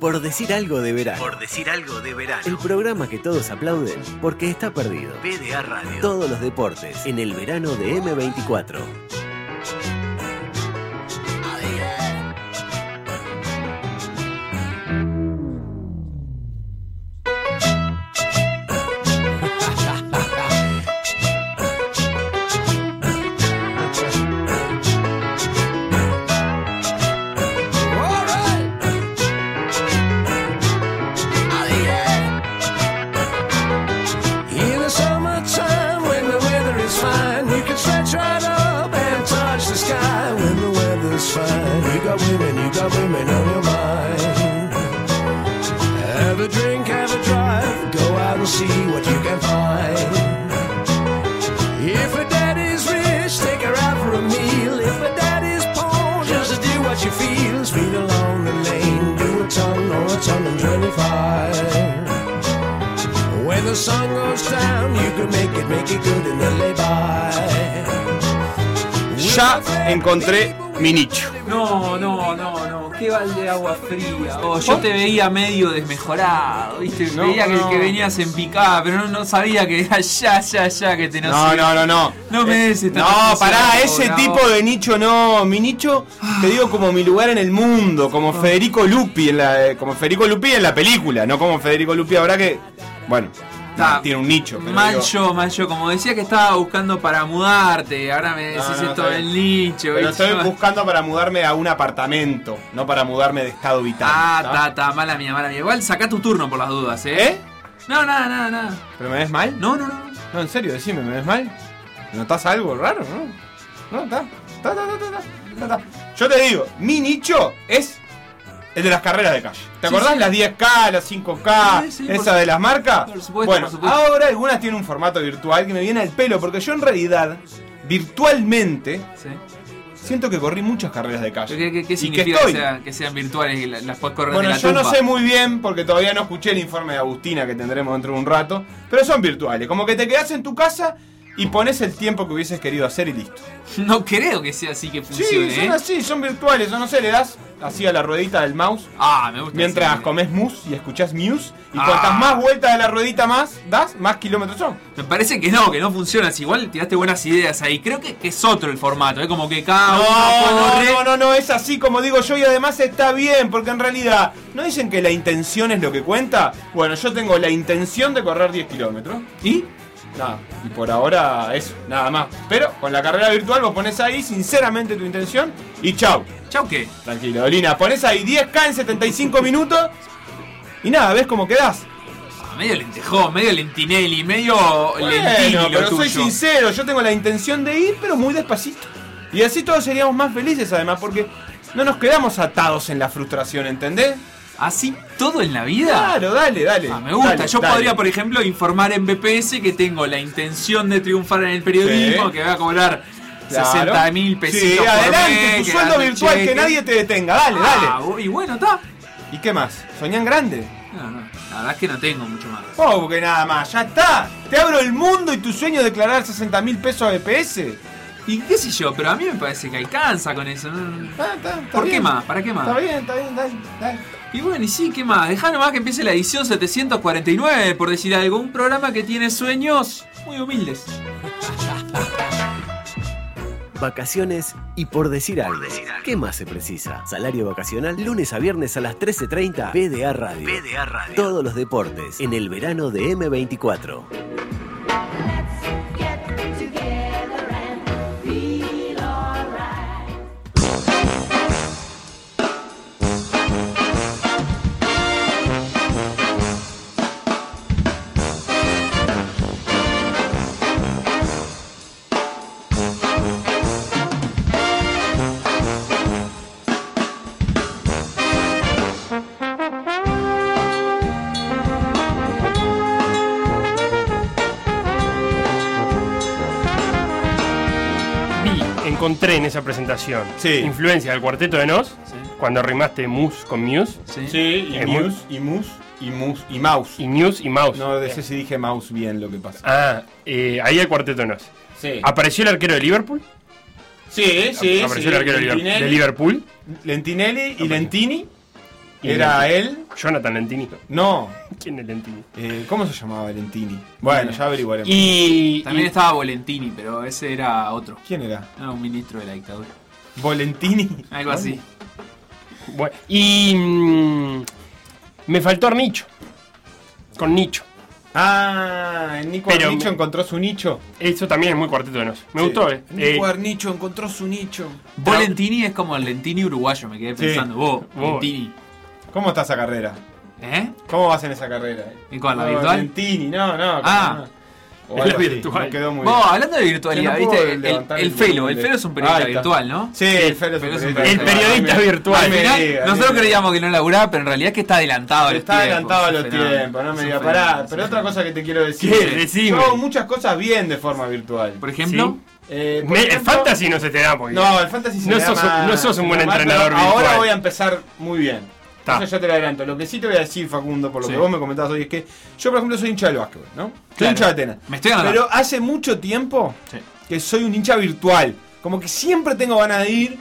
Por decir algo de verano. Por decir algo de verano. El programa que todos aplauden porque está perdido. PDA Radio. Todos los deportes en el verano de M24. Yo te veía medio desmejorado, ¿viste? No, veía que, no. que venías en picada, pero no, no sabía que era ya, ya, ya que te No, no, no, no. No me des esta No, pará, ese tipo de nicho no. Mi nicho, te digo como mi lugar en el mundo, como Federico Lupi en la, eh, como Federico Lupi en la película, no como Federico Lupi ahora que, bueno, Está tiene un nicho. Mal digo, yo, mal yo. Como decía que estaba buscando para mudarte, ahora me decís No, no, esto del nicho. Pero estoy buscando para mudarme a un apartamento, no para mudarme de estado vital. Ah, ¿tá? ta, ta, mala mía, mala mía. Igual saca tu turno por las dudas, ¿eh? ¿Eh? No, nada, nada, nada. ¿Pero me ves mal? No, no, no. No, en serio, decime, ¿me ves mal? ¿Notas algo raro? No, no, está. Está, está, está, está, está, está. Yo te digo, mi nicho es el de las carreras de calle. ¿Te Sí, acordás? sí. Las 10K, las 5K, Sí, sí, por esa de las marcas. por supuesto, bueno, por supuesto. ahora algunas tienen un formato virtual que me viene al pelo, porque yo en realidad, virtualmente, Sí. siento que corrí muchas carreras de calle. ¿Qué, qué- qué Y significa que que, estoy. sea- que sean virtuales y la- las puedes correr Bueno, de la yo no sé muy bien porque todavía no escuché el informe de Agustina que tendremos dentro de un rato, pero son virtuales, como que te quedas en tu casa y pones el tiempo que hubieses querido hacer y listo. No creo que sea así que funcione, Sí, son ¿eh? así, son virtuales, o no sé, le das así a la ruedita del mouse Ah, me gusta. mientras comes mousse y escuchás Muse y Ah. cuantas más vueltas de la ruedita más das, más kilómetros son. Me parece que no, que no funciona así. Igual tiraste buenas ideas ahí. Creo que, que es otro el formato, ¿eh? Como que cada uno No, corre. no, no, no, es así como digo yo y además está bien, porque en realidad, ¿no dicen que la intención es lo que cuenta? Bueno, yo tengo la intención de correr 10 kilómetros. ¿Y? Nada, y por ahora eso, nada más. Pero con la carrera virtual vos pones ahí sinceramente tu intención y chau. ¿Chau qué? Tranquilo, Dolina, pones ahí 10K en 75 minutos y nada, ves cómo quedás. Ah, medio lentejón, medio lentinelli, medio Bueno, lo pero soy sincero, yo tengo la intención de ir, pero muy despacito. Y así todos seríamos más felices además, porque no nos quedamos atados en la frustración, ¿entendés? ¿Así todo en la vida? Claro, dale, dale. Ah, me gusta. dale, Yo dale. podría, por ejemplo, informar en BPS que tengo la intención de triunfar en el periodismo, Sí. que voy a cobrar Claro. 60 mil pesitos. Sí, por adelante, mes, tu sueldo virtual, que nadie te detenga, dale, Ah, dale. y bueno, está. ¿Y qué más? ¿Soñan grande? No, no, la verdad es que no tengo mucho más. Oh, que nada más, ya está. Te abro el mundo y tu sueño de declarar 60 mil pesos a BPS. Y qué sé yo, pero a mí me parece que alcanza con eso. ¿no? Está, está, está ¿Por qué más? ¿Para qué más? Está bien, está bien, dale, dale. Y bueno, y sí, ¿qué más? Dejá nomás que empiece la edición 749, por decir algo. Un programa que tiene sueños muy humildes. Vacaciones y por decir algo. ¿Qué más se precisa? Salario vacacional lunes a viernes a las 13.30 PDA Radio. PDA Radio. Todos los deportes en el verano de M24. Encontré en esa presentación Sí. influencia del cuarteto de Nos Sí. cuando rimaste Mus con Muse Sí. Sí, y Muse, y Muse, y Muse, y Mouse. y Muse y Mouse. No, de ese sí dije Mouse bien lo que pasa. Ah, eh, ahí el cuarteto de Nos. Sí. ¿Apareció el arquero de Liverpool? Sí, sí, Apareció sí. el arquero de Liverpool- Lentinelli, de Liverpool. Lentinelli y. Lentini. Era Lentini. él. Jonathan Lentini. No. ¿Quién es Lentini? Eh, ¿Cómo se llamaba Valentini? Bueno, ya averiguaremos. Y. También y- estaba Volentini, pero ese era otro. ¿Quién era? Era un ministro de la dictadura. Volentini. Algo así. bueno, y. mm, me faltó Arnicho. Con Nicho. Ah, el Nico Pero Arnicho me- encontró su nicho. Eso también es muy cuarteto de nos. Me Sí. gustó, eh. El Eh, Nico Arnicho encontró su nicho. Volentini es como el Lentini uruguayo, me quedé Sí. pensando. Vos, Vos. Lentini. ¿Cómo está esa carrera? ¿Eh? ¿Cómo vas en esa carrera? ¿Y cuál, la No, virtual? Valentini, no, no. Ah. no. O La algo virtual. quedó muy Vos, bien. hablando de virtualidad, no ¿viste? El, el el Felo, volumen el Felo es un periodista virtual, ¿no? Sí, el Felo es es un periodista El periodista virtual. Al Ay, me final, diga, nosotros creíamos que no laburaba, pero en realidad es que está adelantado a los Está tiempos. adelantado a los fenómeno, tiempos, no me un diga, fenómeno, pará. Pero otra cosa que te quiero decir. Yo hago muchas cosas bien de forma virtual. Por ejemplo, Eh, el fantasy no se te da porque. No, el fantasy se No me da sos un- mal, no sos un buen da entrenador pero Ahora voy a empezar muy bien. Eso ya te lo adelanto. Lo que sí te voy a decir, Facundo, por lo Sí. que vos me comentabas hoy, es que yo, por ejemplo, soy hincha del básquetbol, ¿no? Soy Claro. hincha de Atenas. Me estoy anotando. Pero hace mucho tiempo Sí. que soy un hincha virtual. Como que siempre tengo ganas de ir,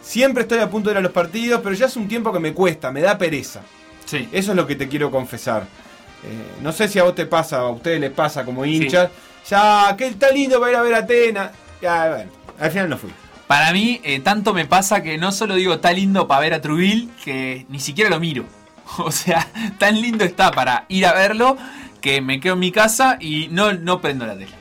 siempre estoy a punto de ir a los partidos, pero ya hace un tiempo que me cuesta, me da pereza. sí. Eso es lo que te quiero confesar. Eh, no sé si a vos te pasa, a ustedes les pasa como hinchas. Ya, que está lindo para ir a ver a Atenas. Ya, bueno, al final no fui. Para mí, eh, tanto me pasa que no solo digo está lindo para ver a Trubil, que ni siquiera lo miro. O sea, tan lindo está para ir a verlo que me quedo en mi casa y no, no prendo la tele.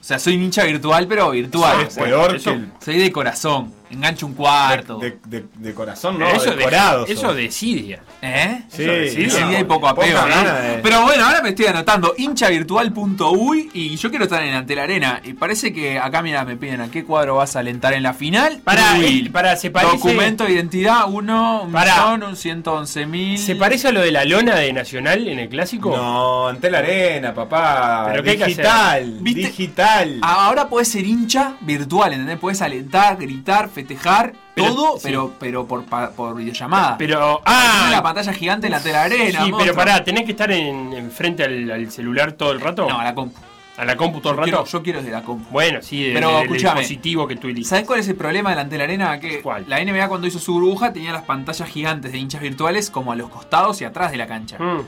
O sea, soy hincha virtual, pero virtual. Es peor eso- que el- Soy de corazón. Engancho un cuarto. de, de- de corazón, no, eso, decorado. de, eso sos. decidia. ¿Eh? Sí, eso de- Sí, sí, hay poco apego, de- Pero bueno, ahora me estoy anotando hinchavirtual.uy y yo quiero estar en ante la arena. Y parece que acá, mira, me piden a qué cuadro vas a alentar en la final. Para, Uy, eh, para, se parece. Documento de identidad, uno, un Pará. millón, un 111 mil. ¿Se parece a lo de la lona de Nacional en el clásico? No, ante la arena, papá. ¿Pero qué hay que digital, ¿Viste? digital. Ahora puedes ser hincha virtual, ¿entendés? Puedes alentar, gritar, festejar, Pero- todo, sí. pero, pero por, por videollamada. Pero. Tiene la ¡Ah! pantalla gigante en la tela arena. Sí, pero pará, ¿tenés que estar en, en frente al, al celular todo el rato? No, a la compu. ¿A la compu todo el Yo rato? quiero, yo quiero desde la compu. Bueno, sí, de- Pero del escuchame. dispositivo que tú eliges. ¿Sabes cuál es el problema de la arena? Que ¿Cuál? la NBA cuando hizo su burbuja tenía las pantallas gigantes de hinchas virtuales como a los costados y atrás de la cancha. Mm.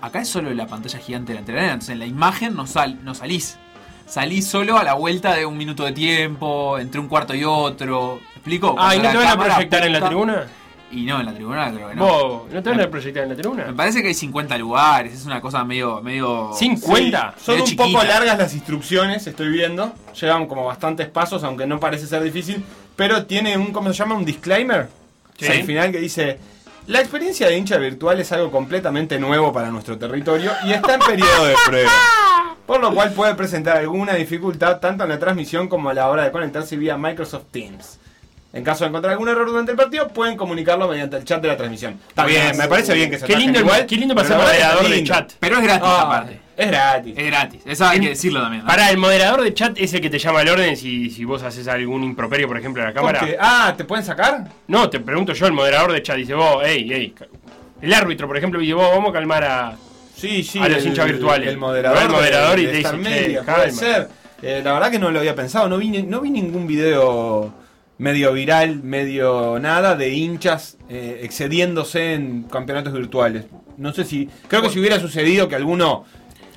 Acá es solo la pantalla gigante de la arena, entonces en la imagen no, sal, no salís. Salís solo a la vuelta de un minuto de tiempo, entre un cuarto y otro. ¿Me explico? Ah, ¿y no te van a proyectar en la tribuna? Y no, en la tribuna creo que no. ¿Vos no te van a proyectar en la tribuna? Me parece que hay 50 lugares, es una cosa medio... medio ¿50? Sí, son Medio un chiquita. poco largas las instrucciones, estoy viendo. Llevan como bastantes pasos, aunque no parece ser difícil. Pero tiene un, ¿cómo se llama? Un disclaimer. Sí. Al final que dice... La experiencia de hincha virtual es algo completamente nuevo para nuestro territorio y está en periodo de prueba. Por lo cual puede presentar alguna dificultad tanto en la transmisión como a la hora de conectarse vía Microsoft Teams. En caso de encontrar algún error durante el partido, pueden comunicarlo mediante el chat de la transmisión. Está bien, me parece bien que se Qué lindo, igual. qué lindo para ser moderador de chat. Pero es gratis Ah, aparte. Es gratis. Es gratis, eso hay que decirlo también. ¿no? Para el moderador de chat es el que te llama al orden si, si vos haces algún improperio, por ejemplo, a la cámara. Porque- ah, ¿te pueden sacar? No, te pregunto yo, el moderador de chat dice vos, hey, hey. El árbitro, por ejemplo, dice vos, vamos a calmar a. Sí, sí. A los hinchas virtuales. El moderador. Va el moderador de- y te dice, Star "Che, Media, calma". puede ser. Eh, la verdad que no lo había pensado. No vi, ni- no vi ningún video medio viral, medio nada, de hinchas eh, excediéndose en campeonatos virtuales. No sé si. Creo que si hubiera sucedido que alguno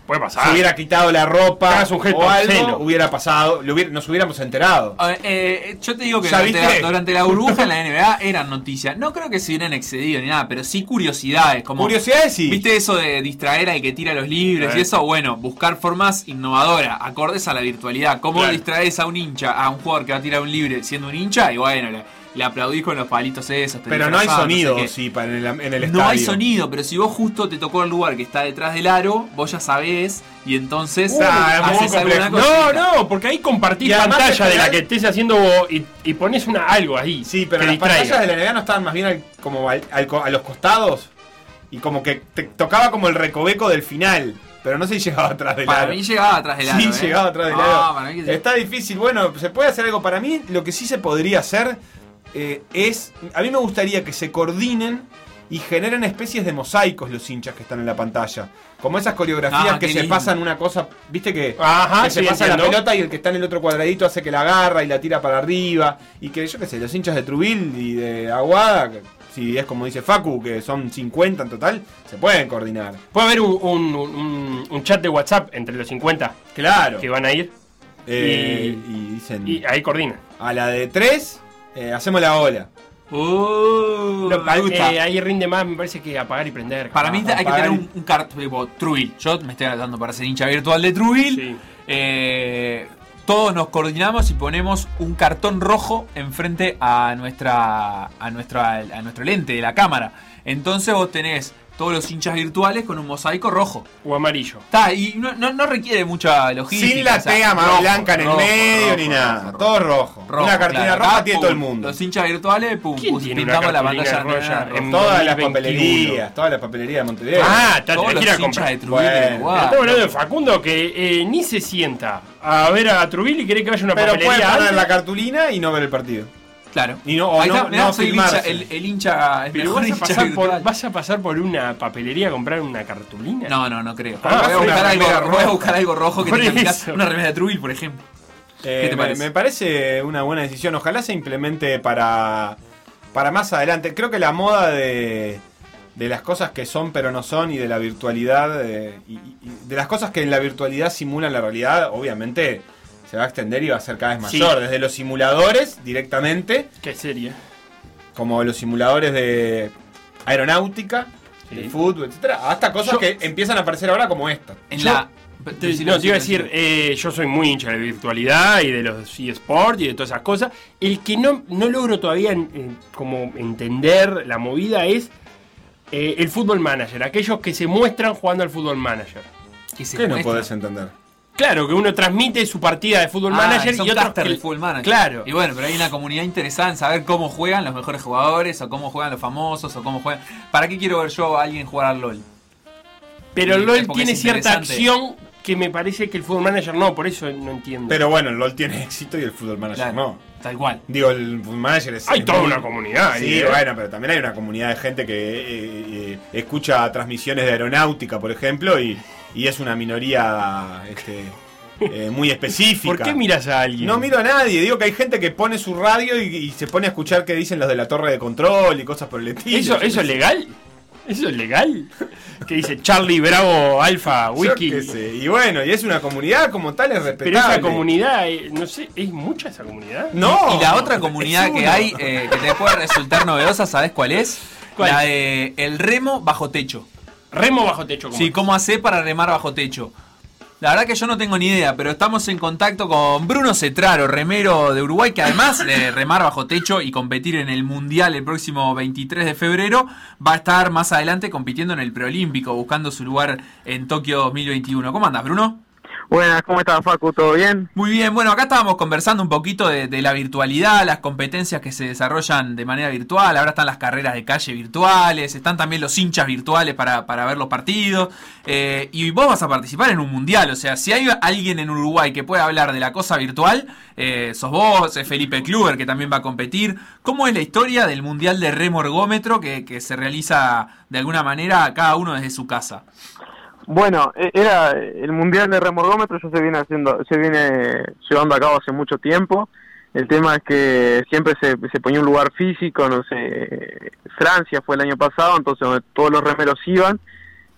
Puede pasar. se hubiera quitado la ropa gesto o algo, hubiera pasado, lo hubiera- nos hubiéramos enterado. Ver, eh, yo te digo que ¿Ya durante la, durante la burbuja en la NBA eran noticias. No creo que se hubieran excedido ni nada, pero sí curiosidades. Como, Curiosidades sí. ¿Viste eso de distraer al que tira los libres Eh. y eso? Bueno, buscar formas innovadoras, acordes a la virtualidad. ¿Cómo Claro. distraes a un hincha, a un jugador que va a tirar un libre siendo un hincha? Y bueno, le, le aplaudís con los palitos esos. Pero no hay sonido, sé qué. sí, para en el, en el No hay estadio. sonido, pero si vos justo te tocó el lugar que está detrás del aro, vos ya sabés y entonces Uh, es muy haces alguna complejo. No, no, porque ahí compartís pantalla de la que estés haciendo vos y, y pones una, algo ahí. Sí, pero las distraiga. pantallas de la NBA no estaban más bien al- como al- al co- a los costados y como que te tocaba como el recoveco del final, pero no sé si llegaba atrás del Para aro. mí llegaba atrás del aro. Sí, ¿eh? llegaba atrás del No, aro. para mí que- Está difícil. Bueno, se puede hacer algo. Para mí, lo que sí se podría hacer eh, es. A mí me gustaría que se coordinen y generen especies de mosaicos los hinchas que están en la pantalla. Como esas coreografías Ah, que se lindo. pasan una cosa. ¿Viste que, Ajá, que se pasa la pelota y el que está en el otro cuadradito hace que la agarra y la tira para arriba? Y que yo qué sé, los hinchas de Trubil y de Aguada. que si es como dice Facu, que son 50 en total, se pueden coordinar. Puede haber un, un- un- un chat de WhatsApp entre los 50 Claro. que van a ir Eh, Y- y dicen, y ahí coordinan. a la de 3, hacemos la ola. Uh, Lo- me gusta. eh, ahí rinde más, me parece que apagar y prender. Para mí hay que tener un, un cartón tipo Trubil. Yo me estoy dando para ser hincha virtual de Trubil. Sí. Eh, todos nos coordinamos y ponemos un cartón rojo enfrente a nuestra a nuestra a nuestro lente de la cámara. Entonces vos tenés todos los hinchas virtuales con un mosaico rojo. O amarillo. Está, y no, no, no requiere mucha logística. Sin la o sea, T más blanca en el rojo, medio rojo, ni nada. rojo. Todo rojo. Rojo, una cartulina claro. roja Acá, tiene pum, todo el mundo. Los hinchas virtuales, pum, ¿Quién pus- tiene una pintamos la pantalla roja roja. en- Todas las 2021. papelerías, todas las papelerías de Montevideo. Ah, está, Todos los hinchas comprar. de Trubil del Bueno. Estamos hablando de Facundo que eh, ni se sienta a ver a Trubil y quiere que vaya a una pero papelería. poner antes. la cartulina y no ver el partido. Claro. Y no- o Ahí no- está, mirá, no soy el hincha, filmarse. el, el hincha, el Pero mejor vas a, hincha pasar por, vas a pasar por una papelería a comprar una cartulina. No, no, no creo. Ah, voy, a una buscar algo, remera voy a roja. buscar algo rojo que Por tenga eso. Una remera de Trubil, por ejemplo. Eh, ¿Qué te me- parece? Me, parece una buena decisión. Ojalá se implemente para, para más adelante. Creo que la moda de, de las cosas que son pero no son y de la virtualidad, eh, y, y- y de las cosas que en la virtualidad simulan la realidad, obviamente se va a extender y va a ser cada vez Sí. mayor. Desde los simuladores directamente, Qué serie. como los simuladores de aeronáutica, Sí. de fútbol, etcétera, hasta cosas Yo- que empiezan a aparecer ahora como esta. En Yo- la. Te- Decilo, no, te iba a decir, eh, yo soy muy hincha de virtualidad y de los eSports y de todas esas cosas. El que no, no logro todavía como entender la movida es eh, el fútbol manager, aquellos que se muestran jugando al fútbol manager. ¿Qué no podés entender? Claro, que uno transmite su partida de fútbol Ah, manager son y otros caster que- de Full Manager. Claro. Y bueno, pero hay una comunidad interesada en saber cómo juegan los mejores jugadores, o cómo juegan los famosos, o cómo juegan. ¿Para qué quiero ver yo a alguien jugar al LOL? Pero el LOL tiene cierta acción que me parece que el fútbol manager no, por eso no entiendo. Pero bueno, el LOL tiene éxito y el fútbol manager Claro, no. Tal cual. Digo, el Food Manager es. Hay es toda muy- una comunidad ahí, Sí, ¿eh? bueno, pero también hay una comunidad de gente que eh, eh, escucha transmisiones de aeronáutica, por ejemplo, y, y es una minoría este, eh, muy específica. ¿Por qué miras a alguien? No miro a nadie, digo que hay gente que pone su radio y, y se pone a escuchar qué dicen los de la torre de control y cosas por el estilo. ¿Eso, ¿Eso es legal? ¿Eso es legal? Que dice Charlie Bravo Alfa Yo Wiki. qué sé. Y bueno, y es una comunidad como tal, es respetable. Pero esa comunidad, eh, no sé, ¿es mucha esa comunidad? No. y la otra comunidad que hay, eh, que te puede resultar novedosa, ¿sabes cuál es? ¿Cuál? La de el remo bajo techo. Remo bajo techo. como Sí, ¿cómo hacer para remar bajo techo? La verdad que yo no tengo ni idea, pero estamos en contacto con Bruno Cetraro, remero de Uruguay, que además de remar bajo techo y competir en el Mundial el próximo 23 de febrero, va a estar más adelante compitiendo en el preolímpico, buscando su lugar en Tokio 2021. ¿Cómo andas, Bruno? Buenas, ¿cómo estás, Facu? ¿Todo bien? Muy bien, bueno, acá estábamos conversando un poquito de, la virtualidad, las competencias que se desarrollan de manera virtual, ahora están las carreras de calle virtuales, están también los hinchas virtuales para, para ver los partidos, eh, y vos vas a participar en un mundial, o sea, si hay alguien en Uruguay que pueda hablar de la cosa virtual, eh, sos vos, es Felipe Kluber que también va a competir. ¿Cómo es la historia del mundial de remo ergómetro que, que se realiza de alguna manera cada uno desde su casa? Bueno, e- era el mundial de remorgómetro ya se viene haciendo, se viene llevando a cabo hace mucho tiempo. El tema es que siempre se, se ponía un lugar físico, no sé, Francia fue el año pasado, entonces donde todos los remeros iban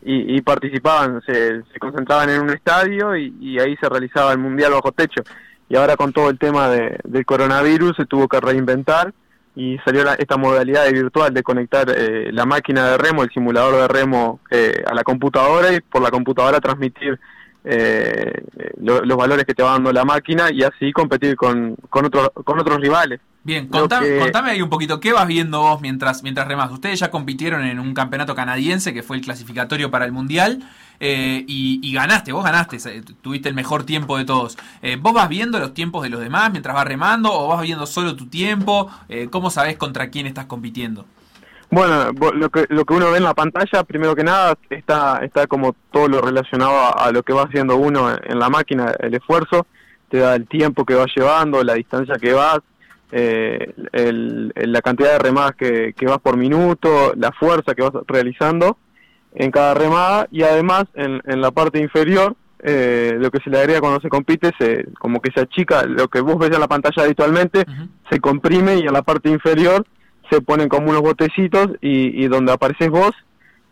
y, y participaban, se, se concentraban en un estadio y, y ahí se realizaba el mundial bajo techo. Y ahora con todo el tema de, del coronavirus se tuvo que reinventar y salió la- esta modalidad de virtual de conectar eh, la máquina de remo, el simulador de remo eh, a la computadora y por la computadora transmitir eh, lo- los valores que te va dando la máquina y así competir con, con, otros con otros rivales. Bien, contame, que- contame ahí un poquito, ¿qué vas viendo vos mientras, mientras remás? Ustedes ya compitieron en un campeonato canadiense que fue el clasificatorio para el Mundial eh, y, y ganaste, vos ganaste, eh, tuviste el mejor tiempo de todos. Eh, ¿Vos vas viendo los tiempos de los demás mientras vas remando o vas viendo solo tu tiempo? Eh, ¿Cómo sabés contra quién estás compitiendo? Bueno, lo que, lo que uno ve en la pantalla, primero que nada, está, está como todo lo relacionado a, lo que va haciendo uno en la máquina, el esfuerzo, te da el tiempo que vas llevando, la distancia que vas, eh, el- la cantidad de remadas que, que vas por minuto, la fuerza que vas realizando en cada remada y además en, en la parte inferior, eh, lo que se le agrega cuando se compite, se, como que se achica lo que vos ves en la pantalla habitualmente, se comprime y en la parte inferior se ponen como unos botecitos y, y donde apareces vos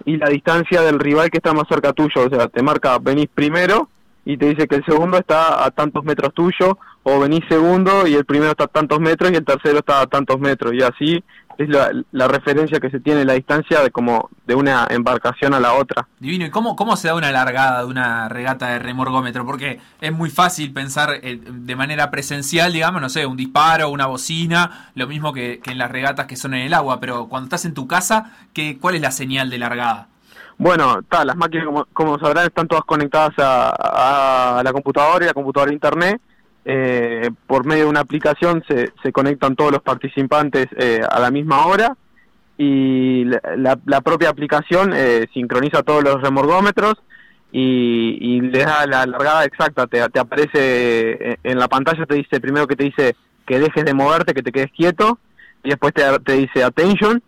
y la distancia del rival que está más cerca tuyo, o sea, te marca venís primero y te dice que el segundo está a tantos metros tuyo o venís segundo y el primero está a tantos metros y el tercero está a tantos metros. Y así es la, la referencia que se tiene la distancia de como de una embarcación a la otra. Divino, ¿y cómo, cómo se da una largada de una regata de remorgómetro? Porque es muy fácil pensar eh, de manera presencial, digamos, no sé, un disparo, una bocina, lo mismo que, que en las regatas que son en el agua, pero cuando estás en tu casa, ¿qué, ¿cuál es la señal de largada? Bueno, ta, las máquinas, como, como sabrán, están todas conectadas a, a la computadora y la computadora a internet. Eh, por medio de una aplicación se, se conectan todos los participantes eh, a la misma hora y la, la- la propia aplicación eh, sincroniza todos los remorgómetros y, y le da la largada exacta. Te, te aparece eh, en la pantalla, te dice primero que te dice que dejes de moverte, que te quedes quieto y después te, te dice attention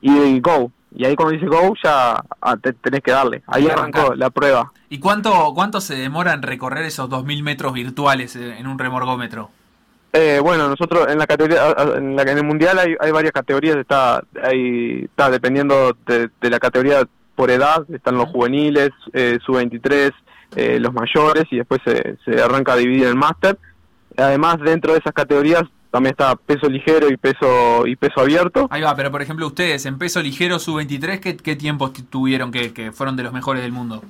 y go. Y ahí cuando dice go ya ah, te, tenés que darle. Ahí arrancó la prueba. ¿Y cuánto, cuánto se demora en recorrer esos 2000 metros virtuales eh, en un remorgómetro? Eh, bueno, nosotros en la categoría, en, la, en el mundial hay, hay varias categorías, está, hay, está dependiendo de, de la categoría por edad, están los juveniles, eh, sub-23, eh, los mayores y después se, se arranca a dividir el máster. Además, dentro de esas categorías también está peso ligero y peso y peso abierto. Ahí va, pero por ejemplo ustedes en peso ligero sub-23, ¿qué, qué tiempos tuvieron que, que fueron de los mejores del mundo?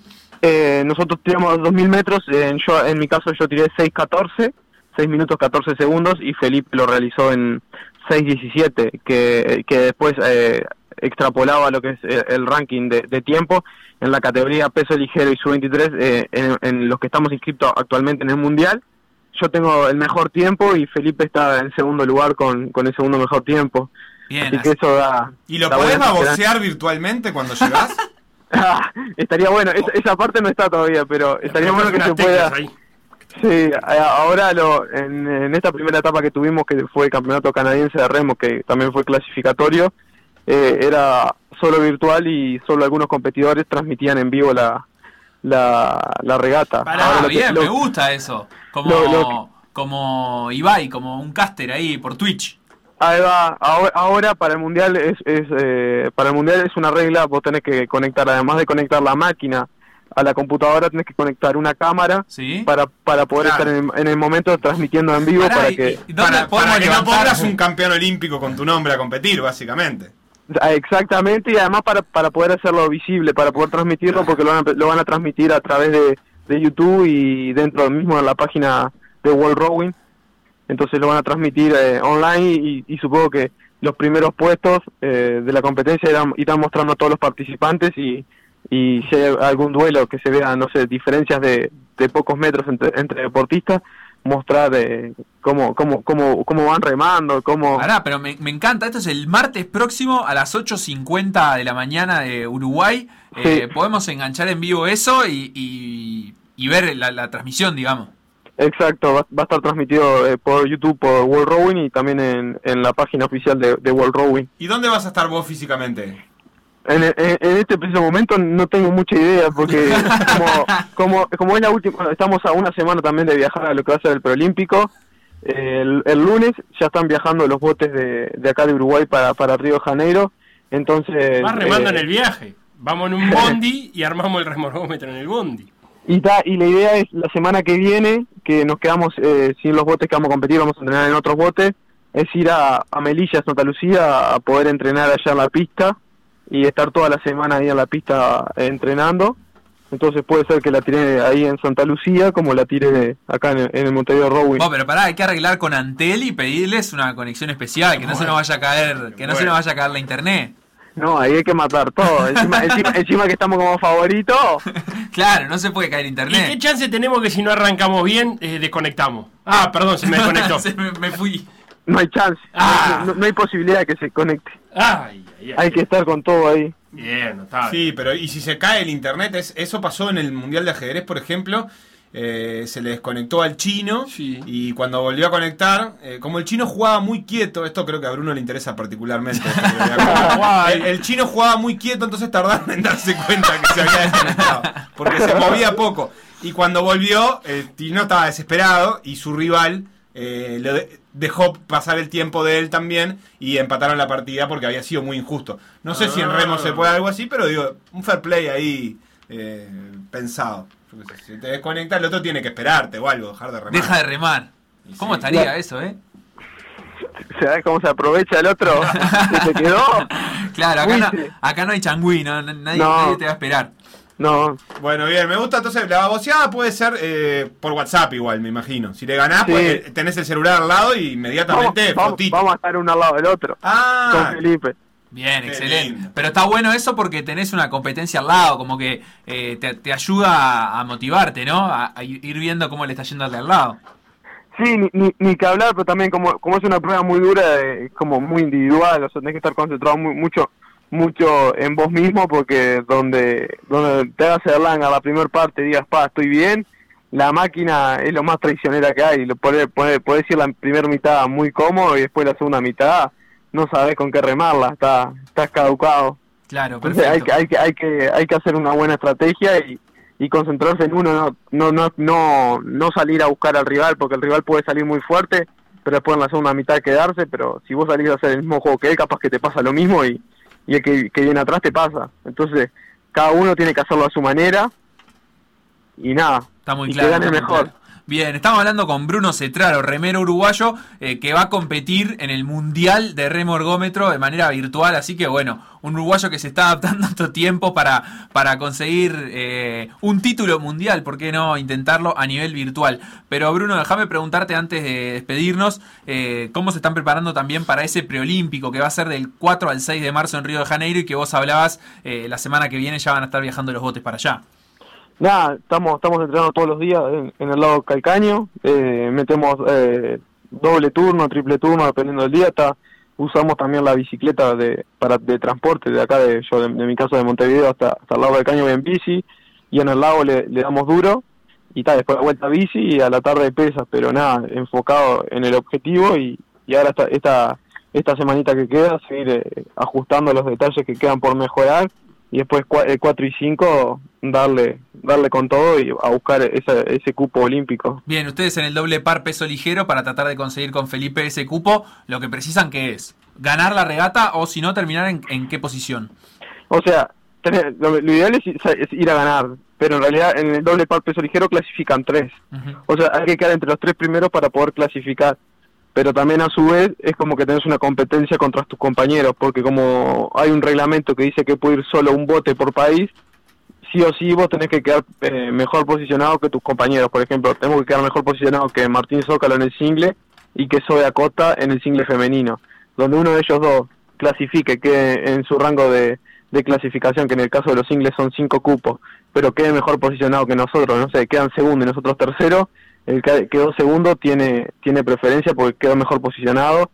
Eh, nosotros tiramos 2.000 metros, en, yo, en mi caso yo tiré 6.14, 6 minutos 14 segundos y Felipe lo realizó en 6.17, que, que después eh, extrapolaba lo que es eh, el ranking de, de tiempo en la categoría peso ligero y sub-23, eh, en, en los que estamos inscritos actualmente en el Mundial. Yo tengo el mejor tiempo y Felipe está en segundo lugar con, con el segundo mejor tiempo. Bien, Así así- que eso da... ¿Y lo da podés virtualmente cuando llegás? Ah, estaría bueno, esa, esa parte no está todavía, pero estaría bueno que se pueda... ahí. Sí, ahora lo, en, en esta primera etapa que tuvimos, que fue el campeonato canadiense de remo, que también fue clasificatorio, eh, era solo virtual y solo algunos competidores transmitían en vivo la, la, la regata. Pará, Ahora lo que- bien, lo- me gusta eso. Como, lo- lo- como Ibai, como un caster ahí por Twitch. Ahí va. Ahora, ahora para el mundial es, es eh, para el mundial es una regla. Vos tenés que conectar, además de conectar la máquina a la computadora, tenés que conectar una cámara ¿Sí? para para poder Claro. estar en, el- en el momento transmitiendo en vivo Pará, para y- que y ¿dónde para, para que no pongas un campeón olímpico con tu nombre a competir, básicamente. Ah, Exactamente, y además para, para poder hacerlo visible, para poder transmitirlo, porque lo van a, lo van a transmitir a través de, de YouTube y dentro mismo de la página de World Rowing. Entonces lo van a transmitir eh, online y, y supongo que los primeros puestos eh, de la competencia irán, irán mostrando a todos los participantes y, y si hay algún duelo que se vea, no sé, diferencias de, de pocos metros entre, entre deportistas, mostrar eh, cómo, cómo, cómo, cómo van remando, cómo... Pará, pero me, me encanta. Esto es el martes próximo a las 8.50 de la mañana de Uruguay. Eh, Sí. podemos enganchar en vivo eso y, y- y ver la, la transmisión, digamos. Exacto, va, va a estar transmitido eh, por YouTube, por World Rowing y también en, en la página oficial de, de World Rowing. ¿Y dónde vas a estar vos físicamente? En, en- en este preciso momento no tengo mucha idea porque como, como, como es la última, estamos a una semana también de viajar a lo que va a ser el preolímpico. eh, El, el lunes ya están viajando los botes de, de acá de Uruguay para, para Río de Janeiro. Entonces, Vas remando eh, en el viaje. Vamos en un bondi y armamos el remorgómetro en el bondi. Y, ta- y la idea es la semana que viene, que nos quedamos eh, sin los botes que vamos a competir, vamos a entrenar en otros botes, es ir a, a Melilla, Santa Lucía, a poder entrenar allá en la pista y estar toda la semana ahí en la pista eh, entrenando. Entonces puede ser que la tire ahí en Santa Lucía como la tire acá en, el- en el Montevideo Rowing. Vos, pero pará, hay que arreglar con Antel y pedirles una conexión especial, que no se nos vaya a caer, que no se nos vaya a caer la internet. No, ahí hay que matar todo. Encima, encima, encima que estamos como favoritos. Claro, no se puede caer ¿Y qué internet. chance tenemos que si no arrancamos bien, eh, desconectamos? Ah, perdón, se me desconectó. Se me, me fui. No hay chance. Ah. No, no hay posibilidad de que se conecte. Ay, ay, ay. Hay que estar con todo ahí. Bien, notable. Sí, pero ¿y si se cae el internet? Es, eso pasó en el Mundial de Ajedrez, por ejemplo. Eh, se le desconectó al chino Sí. y cuando volvió a conectar, eh, como el chino jugaba muy quieto, esto creo que a Bruno le interesa particularmente. el, el chino jugaba muy quieto, entonces tardaron en darse cuenta que se había desconectado, porque se movía poco. Y cuando volvió, el chino estaba desesperado y su rival eh, le- dejó pasar el tiempo de él también y empataron la partida porque había sido muy injusto. No sé si en Remo se puede algo así, pero digo, un fair play ahí pensado. Si te desconectas, el otro tiene que esperarte o algo, dejar de remar. Deja de remar. Y ¿Cómo sí. estaría eso, eh? ¿Sabes cómo se aprovecha el otro? ¿Se te quedó? Claro, acá no, acá no hay changüí, no, nadie, No. nadie te va a esperar. No, Bueno, bien, me gusta. Entonces, la baboseada puede ser eh, por WhatsApp igual, me imagino. Si le ganás, Sí. pues, eh, tenés el celular al lado y vamos, inmediatamente vamos- fotito. vamos a estar uno al lado del otro. Ah, Con Felipe. Bien, Qué excelente. lindo. Pero está bueno eso porque tenés una competencia al lado, como que eh, te, te ayuda a, motivarte, ¿no? A, a ir viendo cómo le está yendo al de al lado. Sí, ni, ni, ni que hablar, pero también como, como es una prueba muy dura, eh, es como muy individual, o sea, tenés que estar concentrado muy, mucho mucho en vos mismo porque donde donde te hagas el langa la primera parte digas, pa, estoy bien, la máquina es lo más traicionera que hay, lo podés, podés, podés ir la primera mitad muy cómodo y después la segunda mitad no sabes con qué remarla, está, estás caducado. Claro, Entonces hay perfecto. que, hay que, hay que, hay que hacer una buena estrategia y, y concentrarse en uno, no, no, no, no, no salir a buscar al rival, porque el rival puede salir muy fuerte, pero después en la segunda mitad quedarse, pero si vos salís a hacer el mismo juego que él, capaz que te pasa lo mismo y, y el que, que viene atrás te pasa. Entonces, cada uno tiene que hacerlo a su manera y nada, Está muy y claro. que gane mejor. claro. Bien, estamos hablando con Bruno Cetraro, remero uruguayo, eh, que va a competir en el Mundial de Remo Ergómetro de manera virtual. Así que bueno, un uruguayo que se está adaptando a estos tiempos para, para conseguir eh, un título mundial, ¿por qué no intentarlo a nivel virtual? Pero Bruno, déjame preguntarte antes de despedirnos, eh, ¿cómo se están preparando también para ese preolímpico que va a ser del 4 al 6 de marzo en Río de Janeiro y que vos hablabas eh, la semana que viene ya van a estar viajando los botes para allá? Nada, estamos, estamos entrenando todos los días en, en el lado Calcaño, eh, metemos eh, doble turno, triple turno, dependiendo del día, está, usamos también la bicicleta de, para, de transporte de acá, de, yo de, mi caso de Montevideo hasta, hasta el lado del Caño voy en bici, y en el lago le, le damos duro, y está, después la vuelta a bici y a la tarde pesas, pero nada, enfocado en el objetivo y, y ahora esta, esta, esta semanita que queda, seguir eh, ajustando los detalles que quedan por mejorar y después 4 y 5 darle darle con todo y a buscar ese, ese cupo olímpico. Bien, ustedes en el doble par peso ligero para tratar de conseguir con Felipe ese cupo, lo que precisan que es ganar la regata o si no terminar en, en qué posición. O sea, tener- lo, lo ideal es, ir- es ir a ganar, pero en realidad en el doble par peso ligero clasifican tres. O sea, hay que quedar entre los tres primeros para poder clasificar. Pero también a su vez es como que tenés una competencia contra tus compañeros, porque como hay un reglamento que dice que puede ir solo un bote por país, sí o sí vos tenés que quedar eh, mejor posicionado que tus compañeros. Por ejemplo, tenemos que quedar mejor posicionado que Martín Zócalo en el single y que Zoe Acosta en el single femenino. Donde uno de ellos dos clasifique, quede en su rango de, clasificación, que en el caso de los singles son cinco cupos, pero quede mejor posicionado que nosotros, no sé, quedan segundo y nosotros tercero, el que quedó segundo tiene tiene preferencia porque quedó mejor posicionado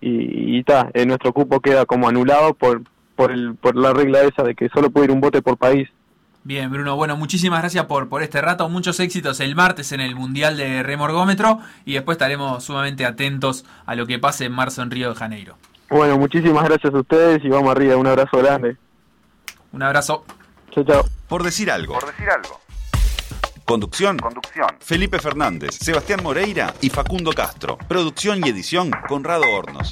y está, nuestro cupo queda como anulado por por el por la regla esa de que solo puede ir un bote por país. Bien, Bruno, bueno, muchísimas gracias por, por este rato, muchos éxitos el martes en el Mundial de Remorgómetro y después estaremos sumamente atentos a lo que pase en marzo en Río de Janeiro. Bueno, muchísimas gracias a ustedes y vamos arriba, un abrazo grande. Un abrazo. Chao, chao. Por decir algo. Por decir algo. Conducción. Conducción. Felipe Fernández, Sebastián Moreira y Facundo Castro. Producción y edición Conrado Hornos.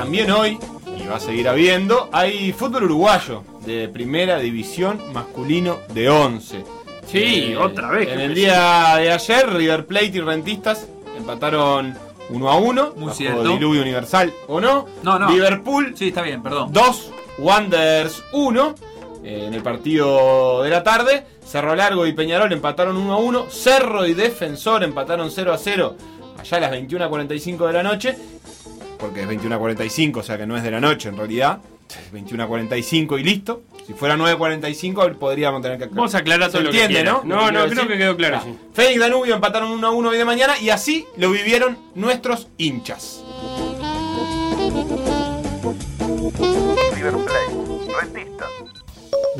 También hoy, y va a seguir habiendo, hay fútbol uruguayo de primera división masculino de 11. Sí, otra vez, En el día de ayer, River Plate y Rentistas empataron 1 a 1. Muy bajo cierto. Diluvio Universal o no. No, no. Liverpool Sí, está bien, perdón. 2, Wanderers 1. eh, en el partido de la tarde, Cerro Largo y Peñarol empataron 1 a 1. Cerro y Defensor empataron 0 a 0 allá a las 21.45 de la noche. Porque es 21.45, o sea que no es de la noche en realidad. Es 21.45 y listo. Si fuera 9.45 podríamos tener que... Vos aclará Se todo lo que entiende, quieras. ¿no? No, no, quiero creo que quedó claro, Ah. sí. Fénix Danubio empataron 1 a 1 hoy de mañana y así lo vivieron nuestros hinchas. River Plate.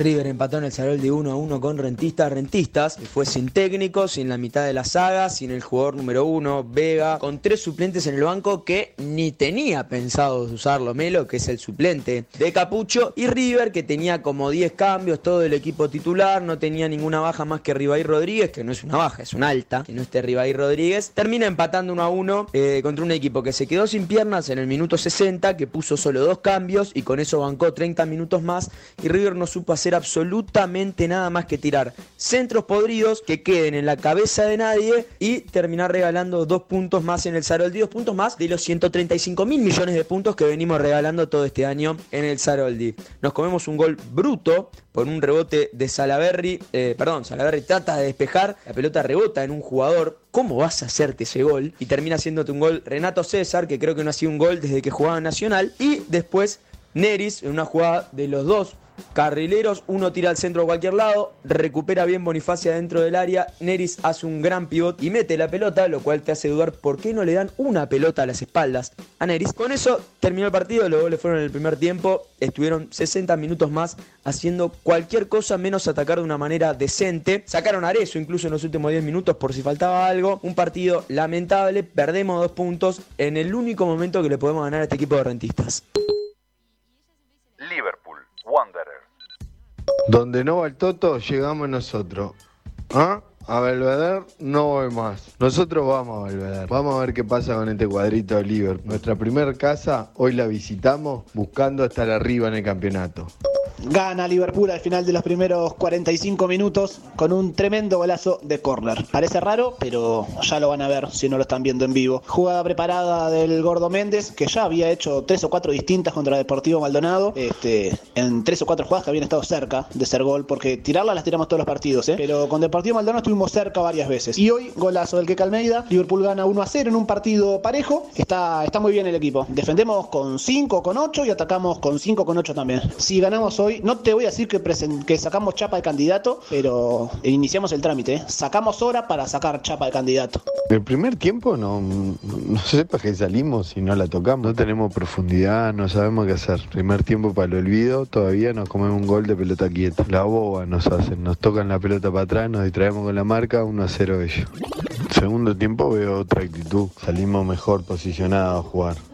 River empató en el Sarol de 1 a 1 con Rentistas. Rentistas fue sin técnico, sin la mitad de la saga, sin el jugador número 1, Vega, con tres suplentes en el banco que ni tenía pensado usarlo Melo, que es el suplente de Capucho, y River que tenía como 10 cambios, todo el equipo titular, no tenía ninguna baja más que Ribaí Rodríguez, que no es una baja, es una alta, que no esté Ribaí Rodríguez. Termina empatando 1 a 1 eh, contra un equipo que se quedó sin piernas en el minuto 60, que puso solo dos cambios y con eso bancó 30 minutos más y River no supo hacer absolutamente nada más que tirar centros podridos que queden en la cabeza de nadie y terminar regalando dos puntos más en el Saroldi, dos puntos más de los 135 mil millones de puntos que venimos regalando todo este año en el Saroldi. Nos comemos un gol bruto por un rebote de Salaberry, eh, perdón, Salaberry trata de despejar, la pelota rebota en un jugador. ¿Cómo vas a hacerte ese gol? Y termina haciéndote un gol Renato César, que creo que no ha sido un gol desde que jugaba Nacional. Y después Neris, en una jugada de los dos carrileros, uno tira al centro a cualquier lado, recupera bien Bonifacia dentro del área, Neris hace un gran pivot y mete la pelota, lo cual te hace dudar por qué no le dan una pelota a las espaldas a Neris. Con eso terminó el partido, los goles fueron en el primer tiempo, estuvieron 60 minutos más haciendo cualquier cosa menos atacar de una manera decente. Sacaron Arezo incluso en los últimos 10 minutos por si faltaba algo. Un partido lamentable, perdemos dos puntos en el único momento que le podemos ganar a este equipo de rentistas. Liverpool, Wanderer. Donde no va el Toto, llegamos nosotros. ¿Ah? A Belvedere no voy más. Nosotros vamos a Belvedere. Vamos a ver qué pasa con este cuadrito de Liverpool. Nuestra primera casa, hoy la visitamos buscando estar arriba en el campeonato. Gana Liverpool al final de los primeros 45 minutos con un tremendo golazo de córner. Parece raro, pero ya lo van a ver si no lo están viendo en vivo. Jugada preparada del Gordo Méndez, que ya había hecho tres o cuatro distintas contra Deportivo Maldonado. Este, en tres o cuatro jugadas que habían estado cerca de ser gol, porque tirarlas las tiramos todos los partidos, ¿eh? pero con Deportivo Maldonado estuvimos cerca varias veces. Y hoy, golazo del que Almeida. Liverpool gana 1 a 0 en un partido parejo. Está, está muy bien el equipo. Defendemos con 5, con 8 y atacamos con 5, con 8 también. Si ganamos hoy, no te voy a decir que, que sacamos chapa de candidato, pero iniciamos el trámite. ¿eh? Sacamos hora para sacar chapa de candidato. El primer tiempo no, no sepa que salimos y no la tocamos. No tenemos profundidad, no sabemos qué hacer. Primer tiempo para el olvido, todavía nos comemos un gol de pelota quieta. La boba nos hacen, nos tocan la pelota para atrás, nos distraemos con la marca, 1 a 0 ellos. Segundo tiempo veo otra actitud. Salimos mejor posicionados a jugar.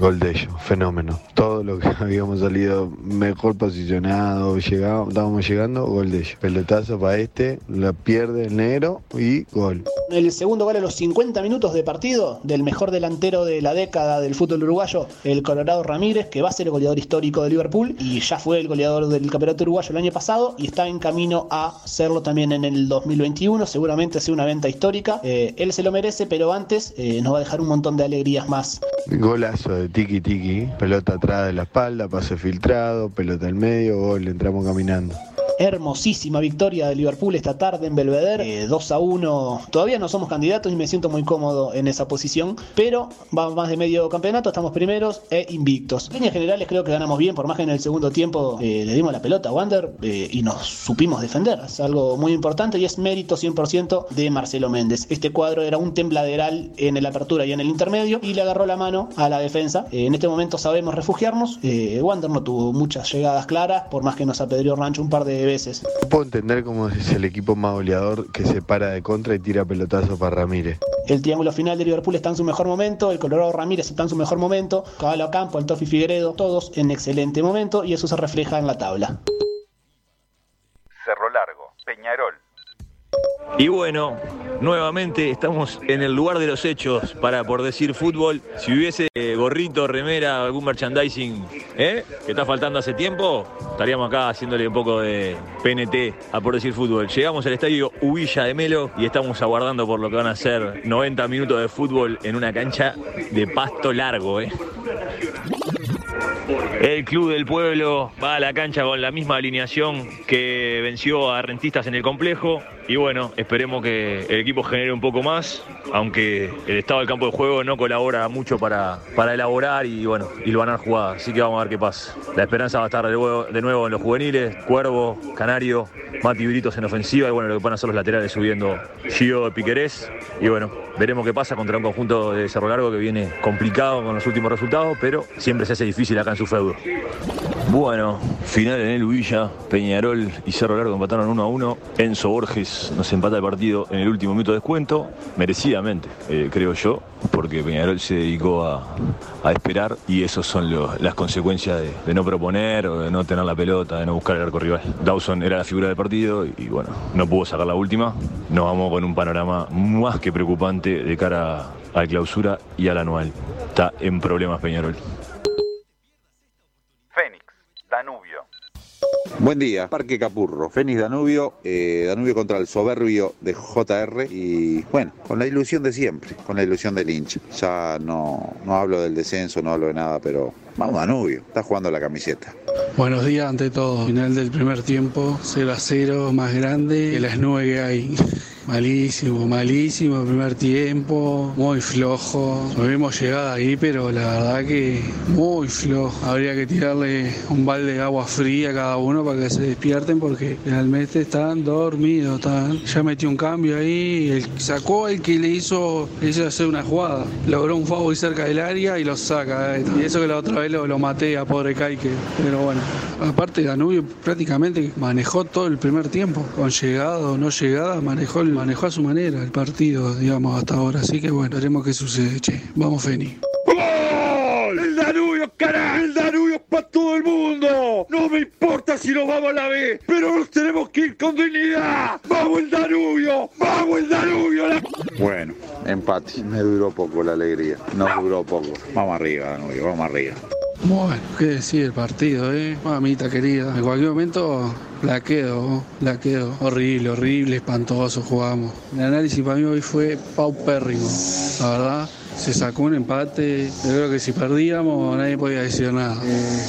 Gol de ellos, fenómeno. Todo lo que habíamos salido mejor posicionado, llegado, estábamos llegando, gol de ellos. Pelotazo para este, la pierde el negro y gol. El segundo gol a los 50 minutos de partido del mejor delantero de la década del fútbol uruguayo, el Colorado Ramírez, que va a ser el goleador histórico de Liverpool y ya fue el goleador del campeonato uruguayo el año pasado y está en camino a serlo también en el 2021. Seguramente sea una venta histórica. Eh, él se lo merece, pero antes eh, nos va a dejar un montón de alegrías más. Golazo de tiki tiki, pelota atrás de la espalda, pase filtrado, pelota al medio, gol, entramos caminando. Hermosísima victoria de Liverpool esta tarde en Belvedere, eh, 2 a 1. Todavía no somos candidatos y me siento muy cómodo en esa posición, pero va más de medio campeonato, estamos primeros e invictos. En líneas generales creo que ganamos bien, por más que en el segundo tiempo eh, le dimos la pelota a Wander eh, y nos supimos defender. Es algo muy importante y es mérito 100% de Marcelo Méndez. Este cuadro era un tembladeral en el apertura y en el intermedio y le agarró la mano a la defensa. Eh, en este momento sabemos refugiarnos. Eh, Wander no tuvo muchas llegadas claras, por más que nos apedreó Rancho un par de veces. No puedo entender cómo es el equipo más goleador que se para de contra y tira pelotazo para Ramírez. El triángulo final de Liverpool está en su mejor momento, el Colorado Ramírez está en su mejor momento, Caballo Campo, el Tofi Figueredo, todos en excelente momento y eso se refleja en la tabla. Cerro Largo, Peñarol. Y bueno, nuevamente estamos en el lugar de los hechos para por decir fútbol. Si hubiese eh, gorrito, remera, algún merchandising ¿eh? que está faltando hace tiempo, estaríamos acá haciéndole un poco de PNT a por decir fútbol. Llegamos al estadio Ubilla de Melo y estamos aguardando por lo que van a ser 90 minutos de fútbol en una cancha de pasto largo. ¿eh? El Club del Pueblo va a la cancha con la misma alineación que venció a Rentistas en el complejo. Y bueno, esperemos que el equipo genere un poco más, aunque el estado del campo de juego no colabora mucho para, para elaborar y bueno, y ganar jugadas. Así que vamos a ver qué pasa. La esperanza va a estar de nuevo, de en los juveniles, Cuervo, Canario, Mati Britos en ofensiva y bueno, lo que van a hacer los laterales subiendo Gio Piquerés. Y bueno, veremos qué pasa contra un conjunto de Cerro Largo que viene complicado con los últimos resultados, pero siempre se hace difícil acá en feudo. Bueno, final en el Villa, Peñarol y Cerro Largo empataron 1 a 1. Enzo Borges nos empata el partido en el último minuto de descuento, merecidamente, eh, creo yo, porque Peñarol se dedicó a, a esperar y esas son las consecuencias de, no proponer o de no tener la pelota, de no buscar el arco rival. Dawson era la figura del partido y, y bueno, no pudo sacar la última. Nos vamos con un panorama más que preocupante de cara a la clausura y al anual. Está en problemas Peñarol. Buen día, Parque Capurro, Fénix Danubio, eh, Danubio contra el soberbio de JR y bueno, con la ilusión de siempre, con la ilusión del hincha. Ya no, no hablo del descenso, no hablo de nada, pero vamos Danubio, está jugando la camiseta. Buenos días ante todo. Final del primer tiempo, 0 a 0, más grande que las nubes que hay. Malísimo, malísimo el primer tiempo, muy flojo. Tuvimos llegada ahí, pero la verdad que muy flojo. Habría que tirarle un balde de agua fría a cada uno para que se despierten porque realmente están dormidos. Están. Ya metió un cambio ahí, sacó el que le hizo, hizo hacer una jugada. Logró un foul cerca del área y lo saca. eh. Y eso que la otra vez lo, lo maté a pobre Caique. Pero bueno, aparte Danubio prácticamente manejó todo el primer tiempo. Con llegada o no llegada, manejó, el- manejó a su manera el partido, digamos, hasta ahora. Así que bueno, veremos qué sucede. Che, vamos Feni. ¡El Danubio, carajo! ¡El Danubio es para todo el mundo! No me importa si nos vamos a la B, pero nos tenemos que ir con dignidad. ¡Vamos el Danubio! ¡Vamos el Danubio! La- Bueno, empate, me duró poco la alegría, nos duró poco. Vamos arriba Danubio, vamos arriba. Bueno, qué decir el partido, eh. Mamita querida. En cualquier momento la quedo, la quedo. Horrible, horrible, espantoso jugamos. El análisis para mí hoy fue paupérrimo. La verdad, se sacó un empate. Yo creo que si perdíamos nadie podía decir nada.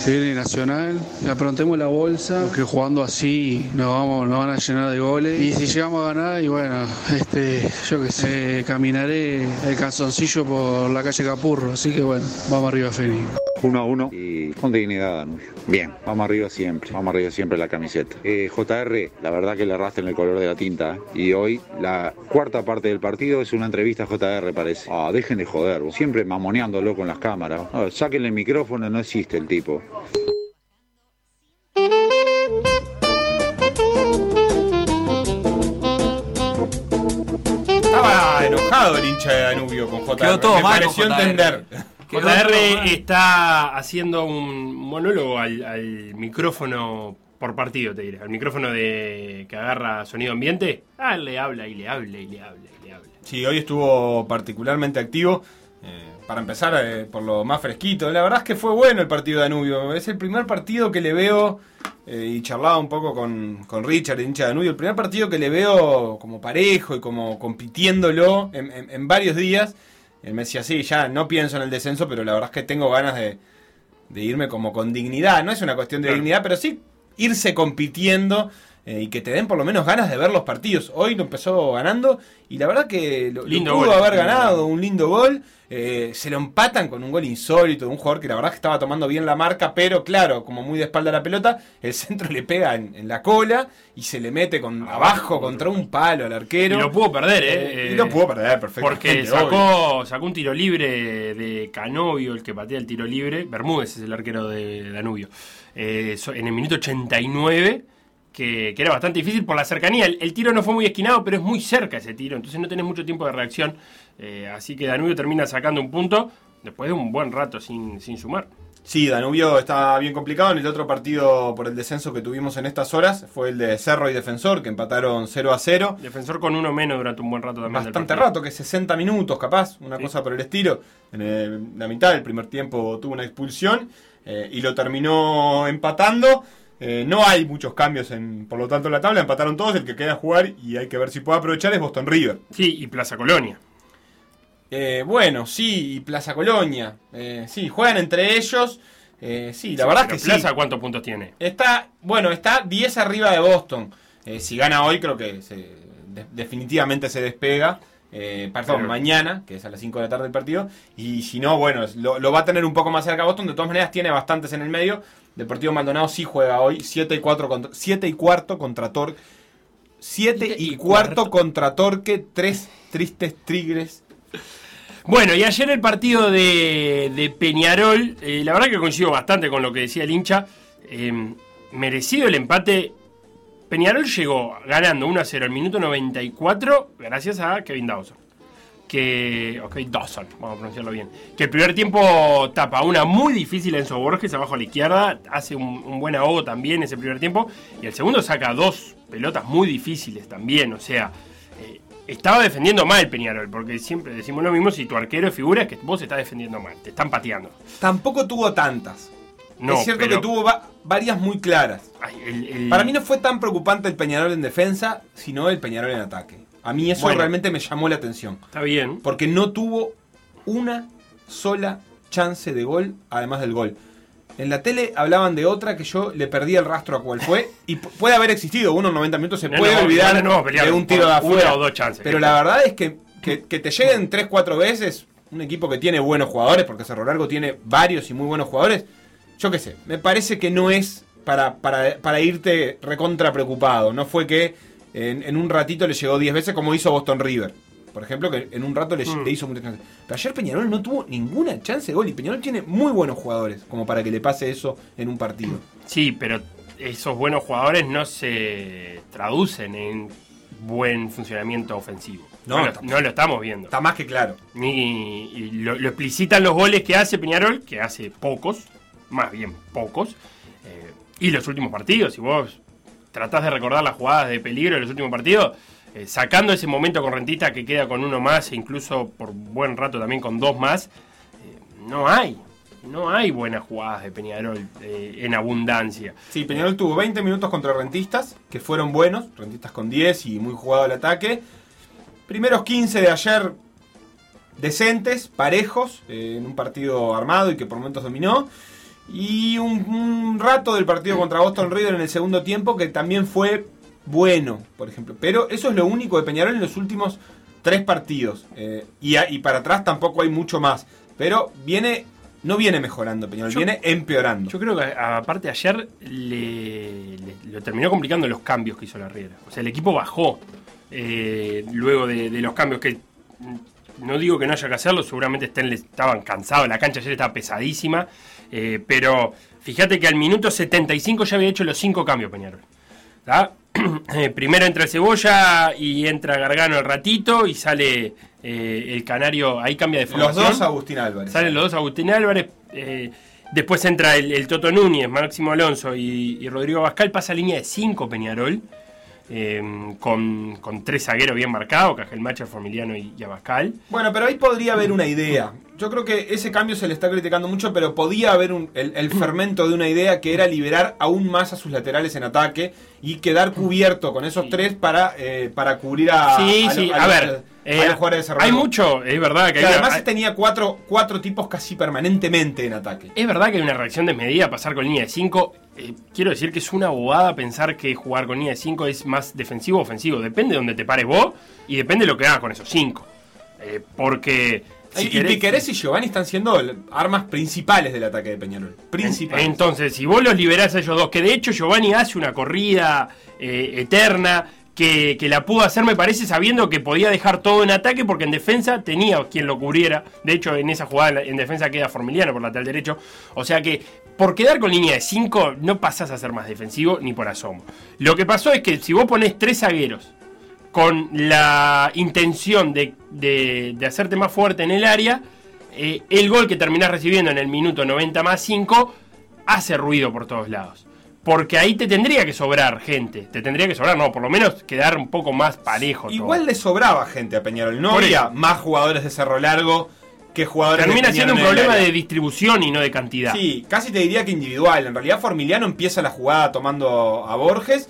Se viene Nacional, aprontemos la bolsa, que jugando así nos, vamos, nos van a llenar de goles. Y si llegamos a ganar, y bueno, este, yo qué sé, caminaré el calzoncillo por la calle Capurro. Así que bueno, vamos arriba, Feni. 1 a 1 y con dignidad Danubio. Bien, vamos arriba siempre, vamos arriba siempre la camiseta. Eh, JR, la verdad que le arrastran el color de la tinta. ¿eh? Y hoy la cuarta parte del partido es una entrevista a JR parece. Ah, dejen de joder, vos. siempre mamoneándolo con las cámaras. Ah, sáquenle el micrófono, no existe el tipo. Estaba enojado el hincha de Danubio con JR. Quedó todo Me mal pareció entender. JR está haciendo un monólogo al, al micrófono por partido, te diré. Al micrófono de que agarra sonido ambiente. Ah, él le habla y le habla y le habla y le habla. Sí, hoy estuvo particularmente activo. eh, para empezar, eh, por lo más fresquito. La verdad es que fue bueno el partido de Danubio. Es el primer partido que le veo, eh, y charlaba un poco con, con Richard, el hincha de Danubio, el primer partido que le veo como parejo y como compitiéndolo en, en- en varios días. Él me decía, sí, ya no pienso en el descenso, pero la verdad es que tengo ganas de, de irme como con dignidad. No es una cuestión de Claro. dignidad, pero sí irse compitiendo eh, y que te den por lo menos ganas de ver los partidos. Hoy lo empezó ganando y la verdad que lo, pudo gol. haber ganado, un lindo gol. Eh, se lo empatan con un gol insólito de un jugador que la verdad que estaba tomando bien la marca, pero claro, como muy de espalda la pelota, el centro le pega en, en la cola y se le mete con abajo contra un palo al arquero. Y lo pudo perder, ¿eh? y lo pudo perder, perfectamente. Porque sacó, sacó un tiro libre de Canovio, el que patea el tiro libre. Bermúdez es el arquero de Danubio. Eh, en el minuto 89, que, que era bastante difícil por la cercanía. El, el tiro no fue muy esquinado, pero es muy cerca ese tiro, entonces no tenés mucho tiempo de reacción. Eh, así que Danubio termina sacando un punto después de un buen rato sin, sin sumar. Sí, Danubio está bien complicado. En el otro partido por el descenso que tuvimos en estas horas fue el de Cerro y Defensor, que empataron 0 a 0. Defensor con uno menos durante un buen rato también. Bastante rato, que 60 minutos capaz, una cosa por el estilo. En el- la mitad del primer tiempo tuvo una expulsión eh, y lo terminó empatando. Eh, no hay muchos cambios, en, por lo tanto, en la tabla. Empataron todos. El que queda a jugar y hay que ver si puede aprovechar es Boston River. Sí, y Plaza Colonia. Eh, bueno, sí, y Plaza Colonia. Eh, sí, juegan entre ellos. Eh, sí, la verdad es que Plaza, sí. ¿cuántos puntos tiene? Está, bueno, está 10 arriba de Boston. Eh, si gana hoy, creo que se- de- definitivamente se despega. Eh, perdón, Pero- mañana, que es a las 5 de la tarde el partido. Y si no, bueno, lo, lo va a tener un poco más cerca Boston. De todas maneras, tiene bastantes en el medio. Deportivo Maldonado sí juega hoy. 7 y, 4 contra, 7 y cuarto contra Torque. 7 y, cuarto contra Torque. Tres tristes tigres. Bueno, y ayer el partido de, de Peñarol, eh, la verdad que coincido bastante con lo que decía el hincha. eh, merecido el empate. Peñarol llegó ganando 1 a 0 al minuto 94 gracias a Kevin Dawson. Que. Ok, Dawson, vamos a pronunciarlo bien. Que el primer tiempo tapa una muy difícil en Borges abajo a la izquierda. Hace un, buen ahogo también ese primer tiempo. Y el segundo saca dos pelotas muy difíciles también. O sea, eh, estaba defendiendo mal Peñarol. Porque siempre decimos lo mismo: si tu arquero figura, es que vos estás defendiendo mal. Te están pateando. Tampoco tuvo tantas. No, es cierto pero- que tuvo va- varias muy claras. el- el- Para mí no fue tan preocupante el Peñarol en defensa, sino el Peñarol en ataque. A mí eso Bueno. realmente me llamó la atención. Está bien. Porque no tuvo una sola chance de gol, además del gol. En la tele hablaban de otra que yo le perdí el rastro a cuál fue. Y pu- puede haber existido, uno en 90 minutos se No, puede no, olvidar no, pelear de un tiro de afuera. una o dos chances. Pero la verdad es que, que, que te lleguen 3-4 veces un equipo que tiene buenos jugadores, porque Cerro Largo tiene varios y muy buenos jugadores. Yo qué sé, me parece que no es para, para, para irte recontra preocupado. No fue que en, en un ratito le llegó 10 veces como hizo Boston River. Por ejemplo, que en un rato le, Mm. le hizo muchas chances. Pero ayer Peñarol no tuvo ninguna chance de gol. Y Peñarol tiene muy buenos jugadores como para que le pase eso en un partido. Sí, pero esos buenos jugadores no se traducen en buen funcionamiento ofensivo. No, No, lo, está- no lo estamos viendo. Está más que claro. Ni, y lo, lo explicitan los goles que hace Peñarol, que hace pocos, más bien pocos, eh, y los últimos partidos. Si vos tratás de recordar las jugadas de peligro de los últimos partidos, eh, sacando ese momento con Rentista que queda con uno más, e incluso por buen rato también con dos más, eh, no hay. No hay buenas jugadas de Peñarol en abundancia. Sí, Peñarol tuvo 20 minutos contra Rentistas, que fueron buenos. Rentistas con 10 y muy jugado el ataque. Primeros 15 de ayer decentes, parejos, en un partido armado y que por momentos dominó. Y un, un rato del partido contra Boston River en el segundo tiempo que también fue bueno, por ejemplo. Pero eso es lo único de Peñarol en los últimos tres partidos. Eh, y, a- y para atrás tampoco hay mucho más. Pero viene, no viene mejorando Peñarol, Yo- viene empeorando. Yo creo que aparte ayer le, le- lo terminó complicando los cambios que hizo la Riera. O sea, el equipo bajó eh, luego de, de los cambios que no digo que no haya que hacerlo, seguramente estén, estaban cansados, la cancha ayer estaba pesadísima, eh, pero fíjate que al minuto 75 ya había hecho los cinco cambios Peñarol. Eh, primero entra el Cebolla y entra Gargano al ratito y sale eh, el Canario, ahí cambia de Los formación. dos Agustín Álvarez. Salen los dos Agustín Álvarez. eh, después entra el, el Toto Núñez, Máximo Alonso y, y Rodrigo Bascal. Pasa línea de 5 Peñarol. eh, con, con tres zagueros bien marcados, Cajelmacher, Formiliano y, y Abascal. Bueno, pero ahí podría haber una idea. Yo creo que ese cambio se le está criticando mucho, pero podía haber un- el, el fermento de una idea que era liberar aún más a sus laterales en ataque y quedar cubierto con esos tres para, eh, para cubrir a, Sí, a, sí, lo- a los- ver, a eh, Cerro hay mucho, es verdad que Que hay además tenía cuatro, cuatro tipos casi permanentemente en ataque. Es verdad que hay una reacción desmedida pasar con línea de 5. quiero decir que es una bobada pensar que jugar con línea de 5 es más defensivo o ofensivo. Depende de donde te pares vos y depende de lo que hagas con esos 5. porque. Si y querés- Piquerés y Giovanni están siendo armas principales del ataque de Peñarol. Principales. Entonces, si vos los liberás a ellos dos, que de hecho Giovanni hace una corrida eh, eterna, que, que la pudo hacer, me parece, sabiendo que podía dejar todo en ataque, porque en defensa tenía quien lo cubriera. De hecho, en esa jugada en defensa queda Formiliano por lateral derecho. O sea que, por quedar con línea de 5, no pasás a ser más defensivo ni por asomo. Lo que pasó es que si vos ponés tres zagueros con la intención de, de- de hacerte más fuerte en el área, eh, el gol que terminás recibiendo en el minuto 90 más 5 hace ruido por todos lados. Porque ahí te tendría que sobrar gente. Te tendría que sobrar, no, por lo menos quedar un poco más parejo. Igual le sobraba gente a Peñarol. No Por había eso. más jugadores de Cerro Largo que jugadores Termina de siendo un problema de distribución y no de cantidad. Sí, casi te diría que individual. En realidad Formiliano empieza la jugada tomando a Borges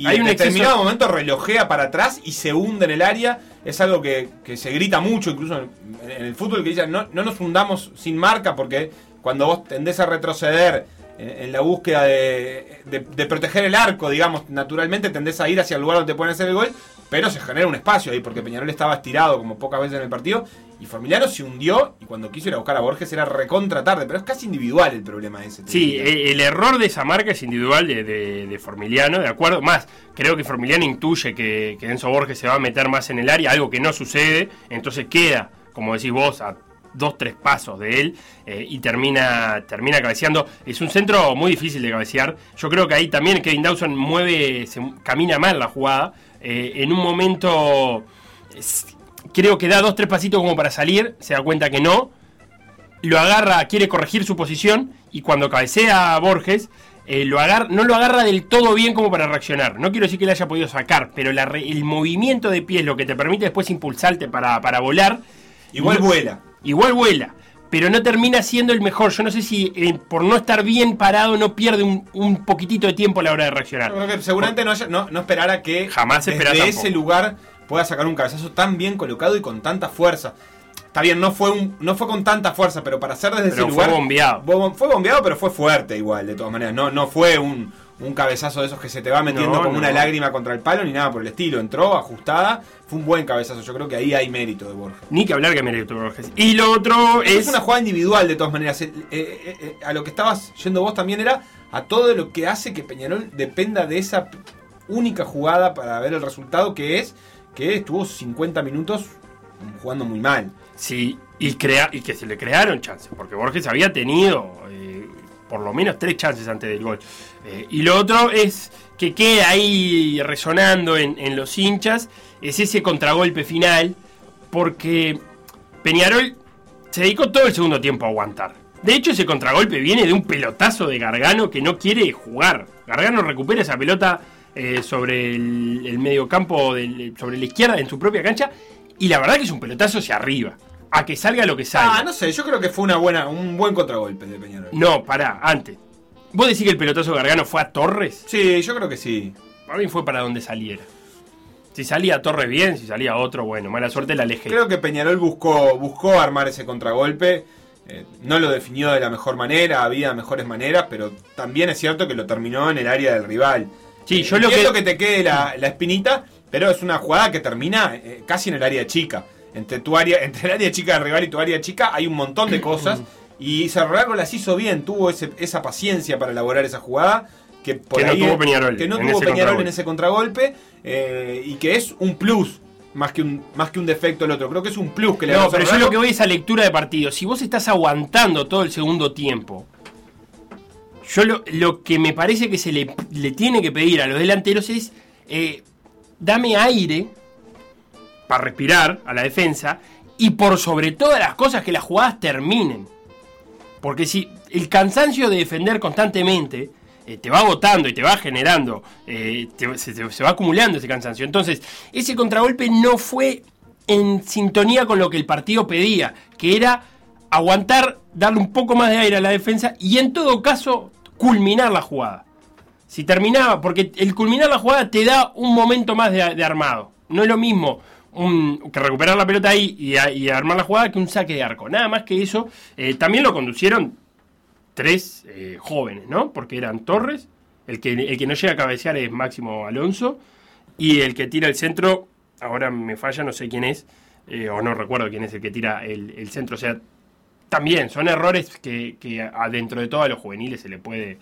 y Hay en un determinado exceso- momento relojea para atrás y se hunde en el área. Es algo que, que se grita mucho, incluso en, en el fútbol, que dice no, no nos hundamos sin marca porque cuando vos tendés a retroceder en, en la búsqueda de, de- de proteger el arco, digamos, naturalmente tendés a ir hacia el lugar donde te pueden hacer el gol, pero se genera un espacio ahí, porque Peñarol estaba estirado como pocas veces en el partido, y Formiliano se hundió, y cuando quiso ir a buscar a Borges era recontra tarde, pero es casi individual el problema ese. Sí, diría. el error de esa marca es individual de, de- de Formiliano, de acuerdo. Más, creo que Formiliano intuye que, que Enzo Borges se va a meter más en el área, algo que no sucede, entonces queda, como decís vos, a dos, tres pasos de él eh, y termina, termina cabeceando. Es un centro muy difícil de cabecear. Yo creo que ahí también Kevin Dawson mueve, se, camina mal la jugada. Eh, en un momento es- creo que da dos, tres pasitos como para salir, se da cuenta que no, lo agarra, quiere corregir su posición y cuando cabecea a Borges, eh, lo agarra, no lo agarra del todo bien como para reaccionar. No quiero decir que le haya podido sacar, pero la el movimiento de pies lo que te permite después impulsarte para, para volar. Igual No- vuela. Igual vuela. Pero no termina siendo el mejor. Yo no sé si eh, por no estar bien parado no pierde un, un poquitito de tiempo a la hora de reaccionar. Yo creo que seguramente no, haya- no, no esperara que Jamás desde ese lugar pueda sacar un cabezazo tan bien colocado y con tanta fuerza. Está bien, no fue un, no fue con tanta fuerza, pero para hacer desde Pero ese fue lugar. bombeado. bo- Fue bombeado, pero fue fuerte igual, de todas maneras. No, no fue un, un cabezazo de esos que se te va metiendo No, como no. una lágrima contra el palo ni nada por el estilo. Entró ajustada, fue un buen cabezazo. Yo creo que ahí hay mérito de Borges. Ni que hablar que merece Borges. Y lo otro Es es. una jugada individual de todas maneras. Eh, eh, eh, a lo que estabas yendo vos también era a todo lo que hace que Peñarol dependa de esa única jugada para ver el resultado que es que estuvo 50 minutos jugando muy mal. Sí, y, crea y que se le crearon chances, porque Borges había tenido eh, por lo menos tres chances antes del gol. Eh, y lo otro es que queda ahí resonando en, los hinchas, es ese contragolpe final, porque Peñarol se dedicó todo el segundo tiempo a aguantar. De hecho, ese contragolpe viene de un pelotazo de Gargano que no quiere jugar. Gargano recupera esa pelota eh, sobre el, el mediocampo, del- sobre la izquierda en su propia cancha. Y la verdad que es un pelotazo hacia arriba. A que salga lo que salga. Ah, no sé, yo creo que fue una buena, un buen contragolpe de Peñarol. No, pará, antes. ¿Vos decís que el pelotazo Gargano fue a Torres? Sí, yo creo que sí. Para mí fue para donde saliera. Si salía Torres bien, si salía otro, bueno, mala suerte la alejé. Creo que Peñarol buscó, buscó armar ese contragolpe. eh, no lo definió de la mejor manera, había mejores maneras, pero también es cierto que lo terminó en el área del rival. Sí, yo lo que- que... te quede la, la espinita, pero es una jugada que termina eh, casi en el área chica. Entre tu área, entre el área chica del rival y tu área chica hay un montón de cosas. y Cerro Largo las hizo bien, tuvo ese- esa paciencia para elaborar esa jugada. Que, por Que no ahí- tuvo Peñarol Que no en tuvo ese Peñarol contragolpe. en ese contragolpe. eh, y que es un plus. Más que, un, más que un defecto el otro. Creo que es un plus que le No, pero yo lo que voy es a lectura de partido. Si vos estás aguantando todo el segundo tiempo, yo lo, lo que me parece que se le, le tiene que pedir a los delanteros es eh, dame aire para respirar a la defensa y por sobre todas las cosas que las jugadas terminen. Porque si el cansancio de defender constantemente eh, te va agotando y te va generando, eh, se va acumulando ese cansancio. Entonces, ese contragolpe no fue en sintonía con lo que el partido pedía, que era aguantar, darle un poco más de aire a la defensa y en todo caso culminar la jugada. Si terminaba, porque el culminar la jugada te da un momento más de, armado. No es lo mismo un- que recuperar la pelota ahí y armar la jugada que un saque de arco. Nada más que eso. eh, también lo conducieron tres eh, jóvenes, ¿no? Porque eran Torres, el que, el que no llega a cabecear es Máximo Alonso, y el que tira el centro, ahora me falla, no sé quién es, eh, o no recuerdo quién es el que tira el, el centro. O sea, también son errores que, que adentro de todo a los juveniles se le puede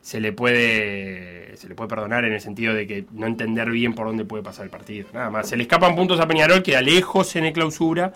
se le puede se le puede perdonar en el sentido de que no entender bien por dónde puede pasar el partido. Nada más. Se le escapan puntos a Peñarol, queda lejos en el clausura.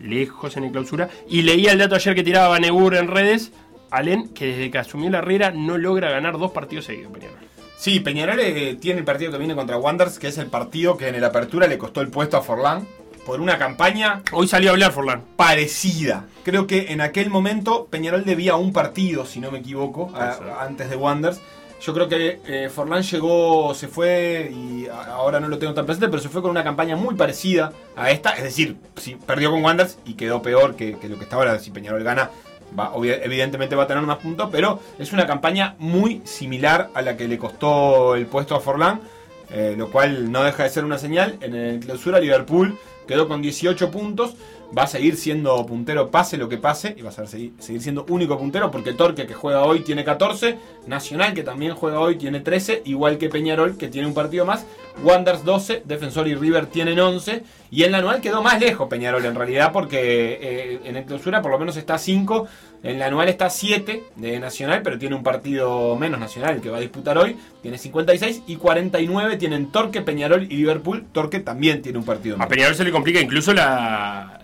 Lejos en el clausura. Y leía el dato ayer que tiraba Banebur en redes. Allen, que desde que asumió la Herrera no logra ganar dos partidos seguidos, Peñarol. Sí, Peñarol eh, tiene el partido que viene contra Wanderers, que es el partido que en el apertura le costó el puesto a Forlán por una campaña Hoy salió a hablar Forlán. parecida. Creo que en aquel momento Peñarol debía un partido, si no me equivoco, a- antes de Wanderers. Yo creo que eh, Forlán llegó, se fue y ahora no lo tengo tan presente, pero se fue con una campaña muy parecida a esta. Es decir, si perdió con Wanderers y quedó peor que, que lo que está ahora. Si Peñarol gana, va, evidentemente va a tener más puntos, pero es una campaña muy similar a la que le costó el puesto a Forlán. eh, lo cual no deja de ser una señal. En el clausura Liverpool quedó con 18 puntos. Va a seguir siendo puntero pase lo que pase y va a seguir, seguir siendo único puntero porque Torque que juega hoy tiene 14, Nacional que también juega hoy tiene 13, igual que Peñarol que tiene un partido más, Wanderers 12, Defensor y River tienen 11 y en la anual quedó más lejos Peñarol en realidad porque eh, en el clausura por lo menos está 5, en la anual está 7 de Nacional pero tiene un partido menos Nacional que va a disputar hoy, tiene 56 y 49 tienen Torque, Peñarol y Liverpool, Torque también tiene un partido A menos. Peñarol se le complica incluso la,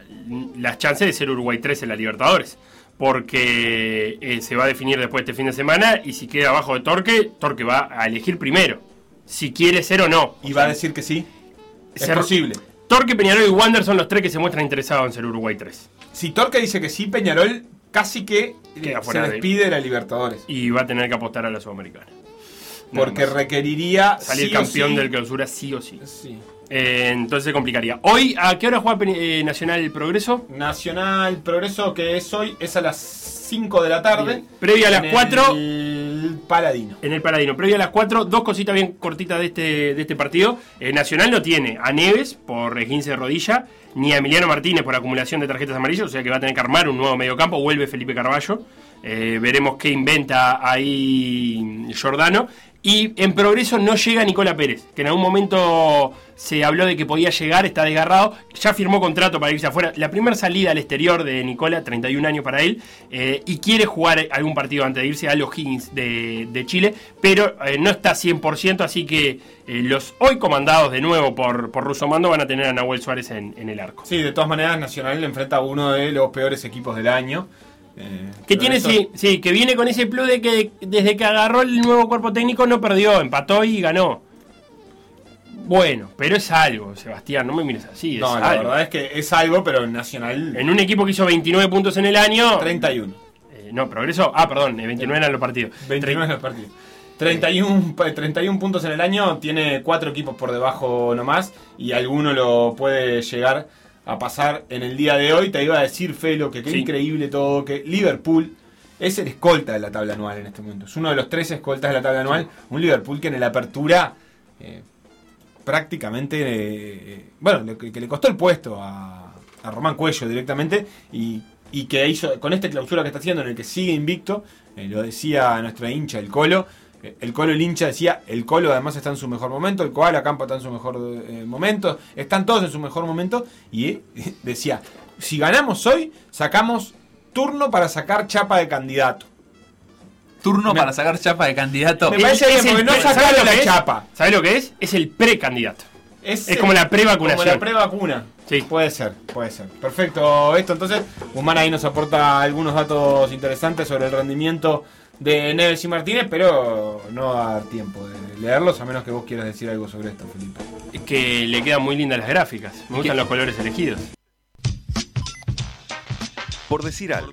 las chances de ser Uruguay 3 en la Libertadores. Porque eh, se va a definir después de este fin de semana y si queda abajo de Torque, Torque va a elegir primero. Si quiere ser o no. Y va a decir que sí. Es Ser- posible. Torque, Peñarol y Wander son los tres que se muestran interesados en ser Uruguay 3. Si Torque dice que sí, Peñarol casi que Queda se despide de la Libertadores. Y va a tener que apostar a la Sudamericana. Porque requeriría Salir sí campeón sí- del clausura sí o sí. Sí. Eh, entonces se complicaría. Hoy, ¿a qué hora juega eh, Nacional Progreso? Nacional Progreso, que es hoy, es a las 5 de la tarde. Bien. Previa a las en 4. El Paladino. En el Paladino. Previa a las 4, dos cositas bien cortitas de este, de este partido. Eh, Nacional no tiene a Neves por esguince de rodilla, ni a Emiliano Martínez por acumulación de tarjetas amarillas, o sea que va a tener que armar un nuevo mediocampo. Vuelve Felipe Carballo. Veremos qué inventa ahí Giordano. Y en progreso no llega Nicola Pérez, que en algún momento se habló de que podía llegar, está desgarrado, ya firmó contrato para irse afuera. La primera salida al exterior de Nicola, 31 años para él, eh, y quiere jugar algún partido antes de irse a los Higgins de, de Chile, pero eh, no está 100%, así que eh, los hoy comandados de nuevo por, por Rusomando van a tener a Nahuel Suárez en, en el arco. Sí, de todas maneras, Nacional le enfrenta a uno de los peores equipos del año. Eh, Que tiene, eso- sí, sí, que viene con ese plus de que desde que agarró el nuevo cuerpo técnico no perdió, empató y ganó. Bueno, pero es algo, Sebastián, no me mires así. Es No, la algo. verdad es que es algo, pero Nacional. En un equipo que hizo 29 puntos en el año. 31. eh, no, progreso. Ah, perdón, eh, 29 eran los partidos. 29 en los partidos. 31, pa- 31 puntos en el año, tiene cuatro equipos por debajo nomás y alguno lo puede llegar a pasar en el día de hoy. Te iba a decir, Felo, que qué Sí. increíble todo, que Liverpool es el escolta de la tabla anual en este momento. Es uno de los tres escoltas de la tabla anual. Un Liverpool que en la apertura eh, prácticamente, eh, bueno, le- que, le costó el puesto a, Román Cuello directamente y, que hizo con este clausura que está haciendo en el que sigue invicto, eh, lo decía nuestra hincha, el Colo. eh, El Colo, el hincha decía, el Colo además está en su mejor momento, el Koala Campo está en su mejor eh, momento, están todos en su mejor momento y eh, decía, si ganamos hoy, sacamos turno para sacar chapa de candidato. Turno para sacar chapa de candidato. Me parece bien, porque no sacaron ¿sabes lo la es? chapa. ¿Sabes lo que es? Es el precandidato. Es, Es como la prevacunación. Como la prevacuna. Sí. Puede ser, puede ser. Perfecto, esto entonces. Guzmán ahí nos aporta algunos datos interesantes sobre el rendimiento de Neves y Martínez, pero no va a dar tiempo de leerlos, a menos que vos quieras decir algo sobre esto, Felipe. Que le quedan muy lindas las gráficas. Me gustan los colores elegidos. Por decir algo.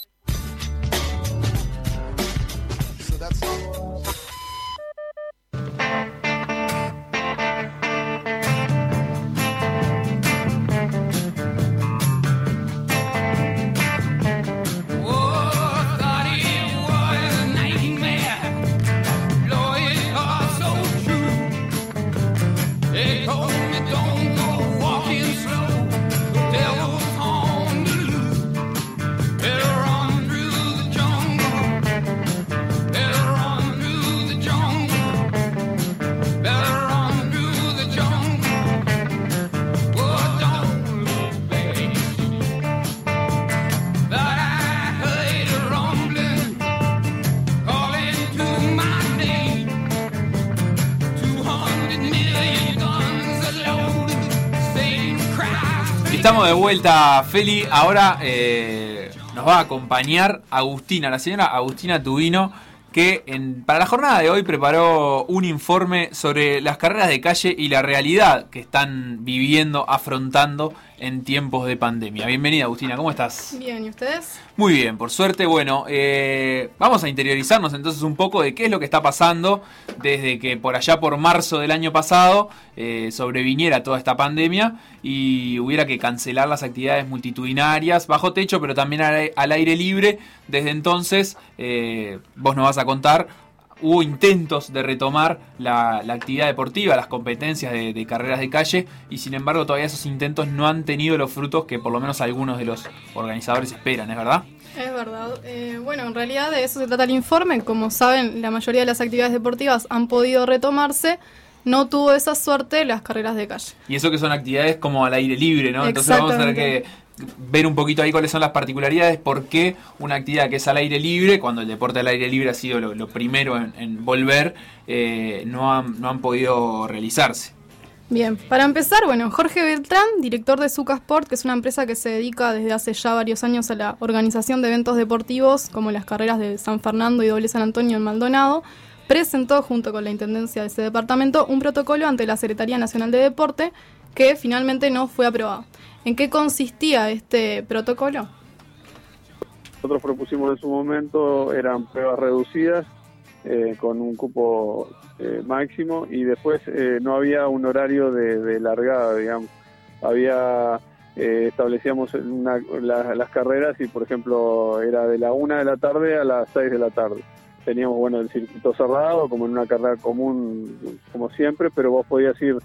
de vuelta, Feli. Ahora eh, nos va a acompañar Agustina, la señora Agustina Tubino, que en- para la jornada de hoy preparó un informe sobre las carreras de calle y la realidad que están viviendo, afrontando en tiempos de pandemia. Bienvenida Agustina, ¿cómo estás? Bien, ¿y ustedes? Muy bien, por suerte, bueno, eh, vamos a interiorizarnos entonces un poco de qué es lo que está pasando desde que por allá por marzo del año pasado eh, sobreviniera toda esta pandemia y hubiera que cancelar las actividades multitudinarias bajo techo, pero también al, al aire libre. Desde entonces, eh, vos nos vas a contar, hubo intentos de retomar la, la actividad deportiva, las competencias de, de carreras de calle, y sin embargo todavía esos intentos no han tenido los frutos que por lo menos algunos de los organizadores esperan, ¿es verdad? Es verdad. Eh, bueno, en realidad de eso se trata el informe. Como saben, la mayoría de las actividades deportivas han podido retomarse. No tuvo esa suerte las carreras de calle. Y eso que son actividades como al aire libre, ¿no? Entonces vamos a tener que ver un poquito ahí cuáles son las particularidades, por qué una actividad que es al aire libre, cuando el deporte al aire libre ha sido lo, primero en, volver, eh, no, han, no han podido realizarse. Bien, para empezar, bueno, Jorge Beltrán, director de Zuca Sport, que es una empresa que se dedica desde hace ya varios años a la organización de eventos deportivos, como las carreras de San Fernando y Doble San Antonio en Maldonado, presentó junto con la intendencia de ese departamento un protocolo ante la Secretaría Nacional de Deporte que finalmente no fue aprobado. ¿En qué consistía este protocolo? Nosotros propusimos en su momento, eran pruebas reducidas, eh, con un cupo eh, máximo, y después eh, no había un horario de, largada, digamos. Había, eh, establecíamos una- la- las carreras y, por ejemplo, era de la una de la tarde a las 6 de la tarde. Teníamos, bueno, el circuito cerrado, como en una carrera común, como siempre, pero vos podías ir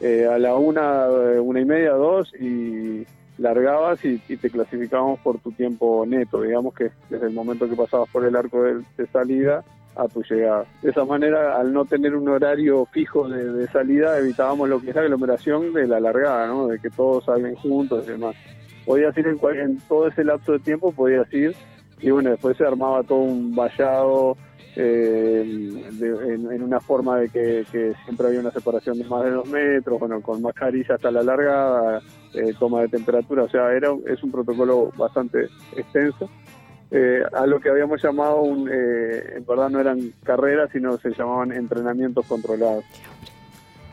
eh, a la una, eh, una y media, dos, y largabas y, y te clasificábamos por tu tiempo neto, digamos que desde el momento que pasabas por el arco de, salida a tu llegada. De esa manera, al no tener un horario fijo de, de salida, evitábamos lo que es la aglomeración de la largada, ¿no? de que todos salgan juntos y demás. Podías ir en, en todo ese lapso de tiempo, podías ir y bueno, después se armaba todo un vallado eh, de- en, en una forma de que, que siempre había una separación de más de dos metros, bueno, con mascarilla hasta la largada, eh, toma de temperatura, o sea, era es un protocolo bastante extenso. Eh, a lo que habíamos llamado, un, eh, en verdad no eran carreras, sino se llamaban entrenamientos controlados.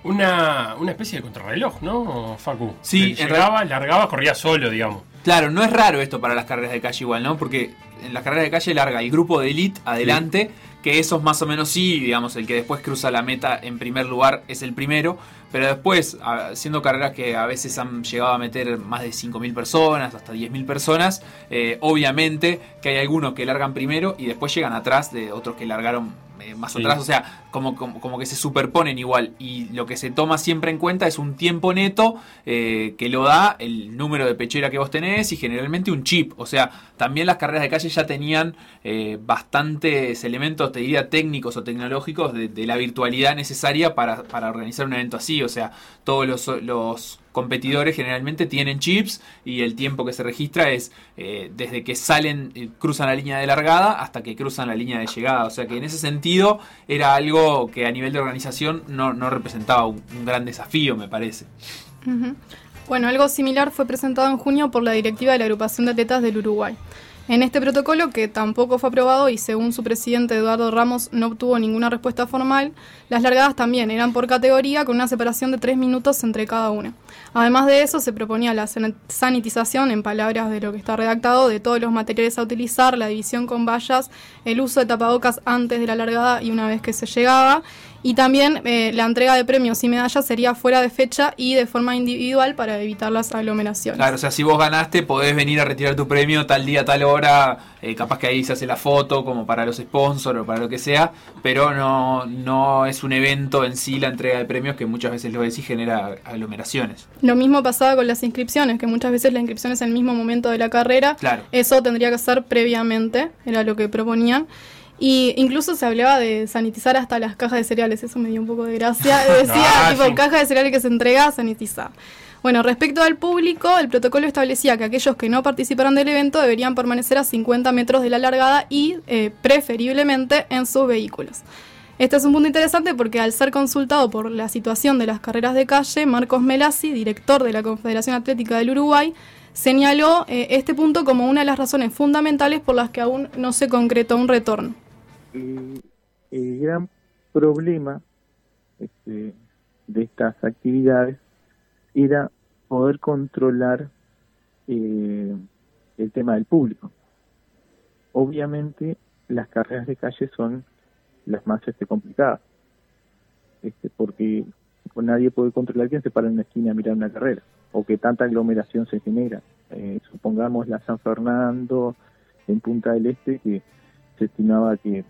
Una, una especie de contrarreloj, ¿no, Facu? Sí, llegaba, largaba, corría solo, digamos. Claro, no es raro esto para las carreras de calle igual, ¿no? Porque en las carreras de calle larga el grupo de elite adelante, que esos más o menos sí, digamos, el que después cruza la meta en primer lugar es el primero, pero después, siendo carreras que a veces han llegado a meter más de 5.000 personas, hasta 10.000 personas, eh, obviamente que hay algunos que largan primero y después llegan atrás de otros que largaron más Sí. atrás, o sea, como, como, como que se superponen igual. Y lo que se toma siempre en cuenta es un tiempo neto eh, que lo da el número de pechera que vos tenés y generalmente un chip. O sea, también las carreras de calle ya tenían eh, bastantes elementos, te diría, técnicos o tecnológicos de, de la virtualidad necesaria para, para organizar un evento así. O sea, todos los, los competidores generalmente tienen chips y el tiempo que se registra es eh, desde que salen, eh, cruzan la línea de largada hasta que cruzan la línea de llegada. O sea que en ese sentido era algo que a nivel de organización no, no representaba un, gran desafío, me parece. Bueno, algo similar fue presentado en junio por la directiva de la agrupación de atletas del Uruguay. En este protocolo, que tampoco fue aprobado y según su presidente Eduardo Ramos no obtuvo ninguna respuesta formal, las largadas también eran por categoría con una separación de tres minutos entre cada una. Además de eso, se proponía la san- sanitización, en palabras de lo que está redactado, de todos los materiales a utilizar, la división con vallas, el uso de tapabocas antes de la largada y una vez que se llegaba, y también eh, la entrega de premios y medallas sería fuera de fecha y de forma individual para evitar las aglomeraciones. Claro, o sea, si vos ganaste, podés venir a retirar tu premio tal día, tal hora. eh, capaz que ahí se hace la foto, como para los sponsors o para lo que sea. Pero no, no es un evento en sí la entrega de premios que muchas veces lo decís genera aglomeraciones. Lo mismo pasaba con las inscripciones, que muchas veces la inscripción es en el mismo momento de la carrera. Claro. Eso tendría que ser previamente, era lo que proponían. Y incluso se hablaba de sanitizar hasta las cajas de cereales, eso me dio un poco de gracia. Decía, Ah, tipo, sí. caja de cereales que se entrega, sanitizar. Bueno, respecto al público, el protocolo establecía que aquellos que no participaran del evento deberían permanecer a 50 metros de la largada y eh, preferiblemente en sus vehículos. Este es un punto interesante porque al ser consultado por la situación de las carreras de calle, Marcos Melassi, director de la Confederación Atlética del Uruguay, señaló eh, este punto como una de las razones fundamentales por las que aún no se concretó un retorno. El gran problema este, de estas actividades era poder controlar eh, el tema del público. Obviamente las carreras de calle son las más este, complicadas, este, porque nadie puede controlar quién se para en una esquina a mirar una carrera, o que tanta aglomeración se genera. Eh, supongamos la San Fernando en Punta del Este, que se estimaba que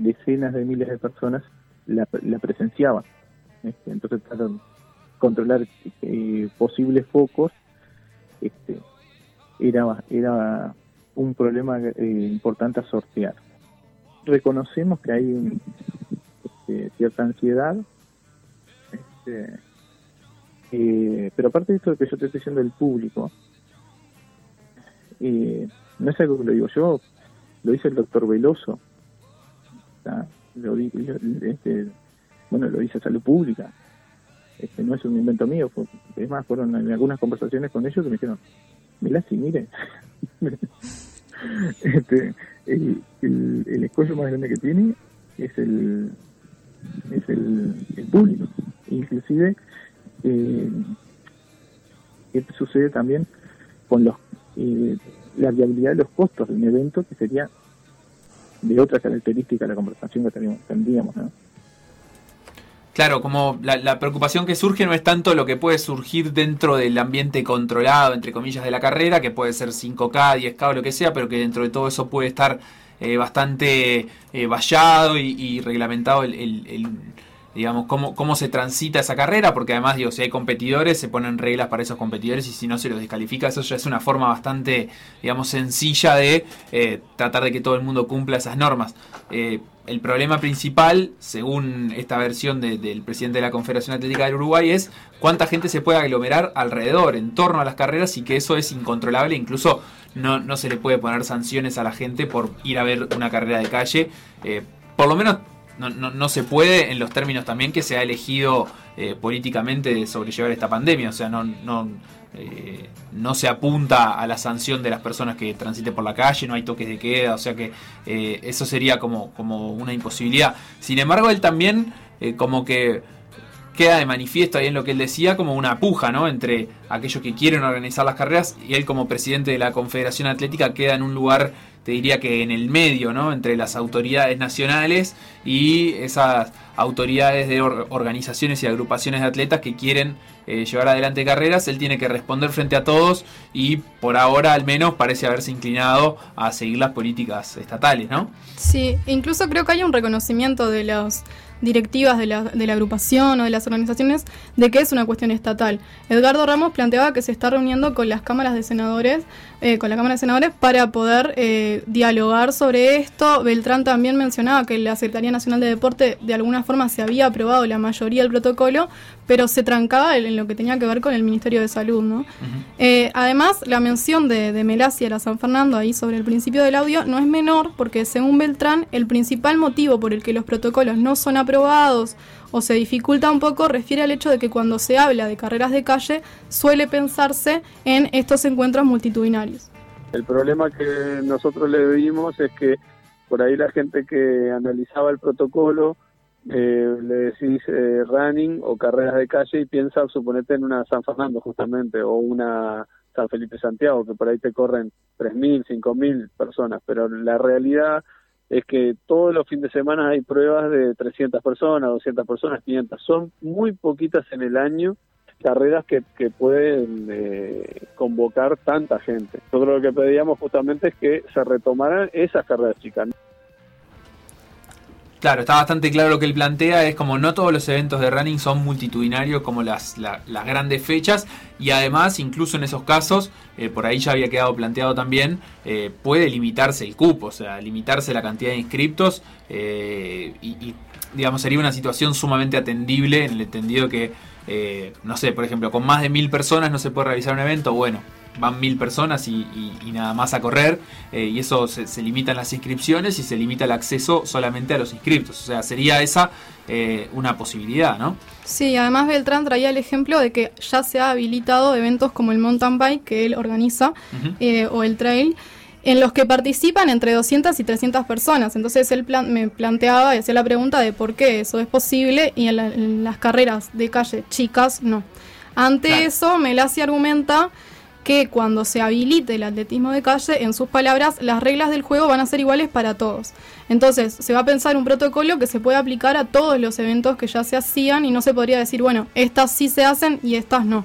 decenas de miles de personas la, la presenciaban. Este, entonces, para controlar eh, posibles focos, este, era, era un problema eh, importante a sortear. Reconocemos que hay un- este, cierta ansiedad, este, eh, pero aparte de esto que yo te estoy diciendo del público, eh, no es algo que lo digo yo, lo dice el doctor Veloso, ¿tá? lo este, bueno, lo dice Salud Pública, este, no es un invento mío, fue- es más, fueron en algunas conversaciones con ellos que me dijeron, mirá si mire, este, el, el, escollo más grande que tiene es el es el, público inclusive eh, sucede también con los eh, la viabilidad de los costos de un evento que sería de otra característica la conversación que tendríamos ¿no? Claro, como la, la preocupación que surge no es tanto lo que puede surgir dentro del ambiente controlado, entre comillas, de la carrera, que puede ser 5K, 10K o lo que sea, pero que dentro de todo eso puede estar eh, bastante eh, vallado y, y reglamentado el, el- el, digamos, cómo, cómo se transita esa carrera, porque además, digo, si hay competidores, se ponen reglas para esos competidores y si no se los descalifica, eso ya es una forma bastante, digamos, sencilla de eh, tratar de que todo el mundo cumpla esas normas. Eh, el problema principal, según esta versión de- del presidente de la Confederación Atlética del Uruguay, es cuánta gente se puede aglomerar alrededor, en torno a las carreras, y que eso es incontrolable. Incluso no, no se le puede poner sanciones a la gente por ir a ver una carrera de calle. Eh, por lo menos no, no- no se puede en los términos también que se ha elegido eh, políticamente de sobrellevar esta pandemia. O sea, no, no, eh, no se apunta a la sanción de las personas que transiten por la calle, no hay toques de queda, o sea que eh, eso sería como, como una imposibilidad. Sin embargo, él también como que queda de manifiesto ahí en lo que él decía como una puja, ¿no? Entre aquellos que quieren organizar las carreras y él como presidente de la Confederación Atlética queda en un lugar, te diría que en el medio, ¿no? Entre las autoridades nacionales y esas autoridades de or- organizaciones y agrupaciones de atletas que quieren eh, llevar adelante carreras, él tiene que responder frente a todos y por ahora al menos parece haberse inclinado a seguir las políticas estatales, ¿no? Sí, incluso creo que hay un reconocimiento de las directivas de la, de la agrupación o de las organizaciones de que es una cuestión estatal. Edgardo Ramos planteaba que se está reuniendo con las cámaras de senadores, eh, con la Cámara de Senadores, para poder eh, dialogar sobre esto. Beltrán también mencionaba que la Secretaría Nacional de Deporte de alguna forma se había aprobado la mayoría del protocolo, pero se trancaba en lo que tenía que ver con el Ministerio de Salud, ¿no? Eh, además, la mención de, de Melasia a la San Fernando ahí sobre el principio del audio no es menor porque según Beltrán, el principal motivo por el que los protocolos no son aprobados o se dificulta un poco refiere al hecho de que cuando se habla de carreras de calle suele pensarse en estos encuentros multitudinarios. El problema que nosotros le vimos es que por ahí la gente que analizaba el protocolo eh, le decís eh, running o carreras de calle y piensa, suponete, en una San Fernando justamente o una San Felipe Santiago, que por ahí te corren 3.000, 5.000 personas, pero la realidad es que todos los fines de semana hay pruebas de 300 personas, 200 personas, 500. Son muy poquitas en el año carreras que, pueden eh, convocar tanta gente. Nosotros lo que pedíamos justamente es que se retomaran esas carreras chicas. Claro, está bastante claro lo que él plantea, es como no todos los eventos de running son multitudinarios como las, la- las grandes fechas y además incluso en esos casos, eh, por ahí ya había quedado planteado también, eh, puede limitarse el cupo, o sea, limitarse la cantidad de inscriptos eh, y, y, digamos sería una situación sumamente atendible en el entendido que, no sé, por ejemplo, con más de mil personas no se puede realizar un evento, bueno, van mil personas y, y- y nada más a correr eh, y eso se, se limitan las inscripciones y se limita el acceso solamente a los inscriptos. O sea, sería esa eh, una posibilidad, ¿no? Sí, además Beltrán traía el ejemplo de que ya se ha habilitado eventos como el mountain bike que él organiza eh, o el trail en los que participan entre 200 y 300 personas. Entonces él plan- me planteaba y hacía la pregunta de por qué eso es posible y en, la- en las carreras de calle chicas no. Ante Claro. eso, Melasi argumenta que cuando se habilite el atletismo de calle, en sus palabras, las reglas del juego van a ser iguales para todos. Entonces, se va a pensar un protocolo que se puede aplicar a todos los eventos que ya se hacían y no se podría decir, bueno, estas sí se hacen y estas no.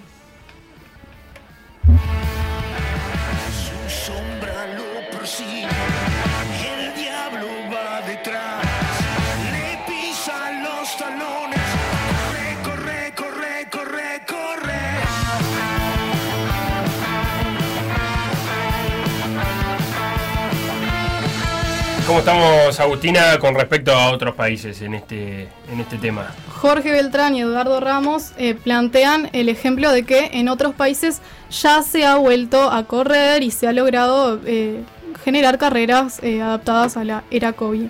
¿Cómo estamos, Agustina, con respecto a otros países en este, en este tema? Jorge Beltrán y Eduardo Ramos eh, plantean el ejemplo de que en otros países ya se ha vuelto a correr y se ha logrado eh, generar carreras eh, adaptadas a la era COVID.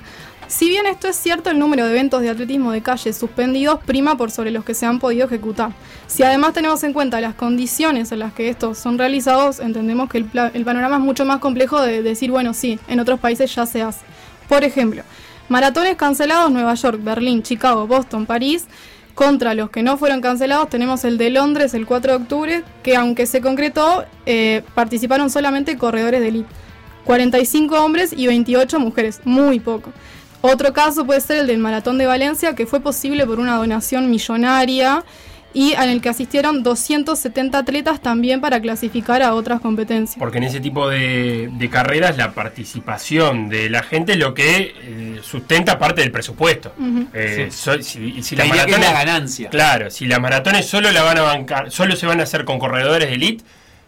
Si bien esto es cierto, el número de eventos de atletismo de calle suspendidos prima por sobre los que se han podido ejecutar. Si además tenemos en cuenta las condiciones en las que estos son realizados, entendemos que el, panorama es mucho más complejo de decir, bueno, sí, en otros países ya se hace. Por ejemplo, maratones cancelados Nueva York, Berlín, Chicago, Boston, París. Contra los que no fueron cancelados tenemos el de Londres el 4 de octubre, que aunque se concretó, eh, participaron solamente corredores de elite. 45 hombres y 28 mujeres, muy poco. Otro caso puede ser el del Maratón de Valencia, que fue posible por una donación millonaria y en el que asistieron 270 atletas también para clasificar a otras competencias. Porque en ese tipo de, de carreras la participación de la gente es lo que eh, sustenta parte del presupuesto. Eh, Sí. so- si, si Te las diría que es maratones- la ganancia. Claro, si las maratones solo la van a bancar, solo se van a hacer con corredores de elite,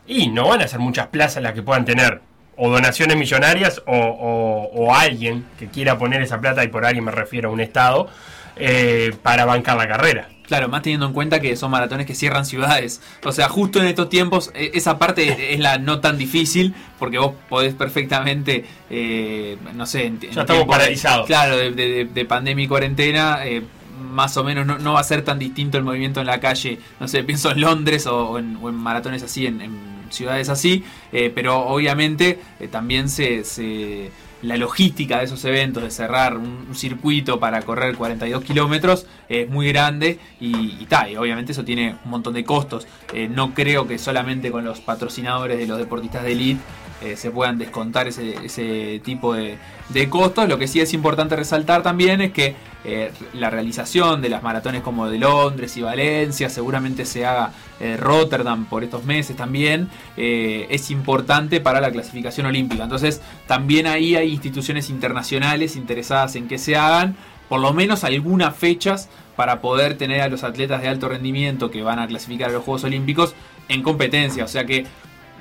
y no van a ser muchas plazas las que puedan tener o donaciones millonarias o, o- o alguien que quiera poner esa plata, y por alguien me refiero a un estado, eh, para bancar la carrera. Claro, más teniendo en cuenta que son maratones que cierran ciudades. O sea, justo en estos tiempos, eh, esa parte es la no tan difícil, porque vos podés perfectamente, eh, no sé, en, en Ya estamos de- paralizados. claro, de, de- de pandemia y cuarentena, eh, más o menos no, no va a ser tan distinto el movimiento en la calle. No sé, pienso en Londres o, o en, o en maratones así, en, en ciudades así, eh, pero obviamente eh, también se, se- la logística de esos eventos, de cerrar un, circuito para correr 42 kilómetros, es muy grande y, y y obviamente eso tiene un montón de costos. Eh, no creo que solamente con los patrocinadores de los deportistas de elite eh, se puedan descontar ese, ese tipo de, de costos. Lo que sí es importante resaltar también es que eh, la realización de las maratones como de Londres y Valencia, seguramente se haga eh, Rotterdam por estos meses también, es importante para la clasificación olímpica. Entonces también ahí hay instituciones internacionales interesadas en que se hagan por lo menos algunas fechas para poder tener a los atletas de alto rendimiento que van a clasificar a los Juegos Olímpicos en competencia. O sea que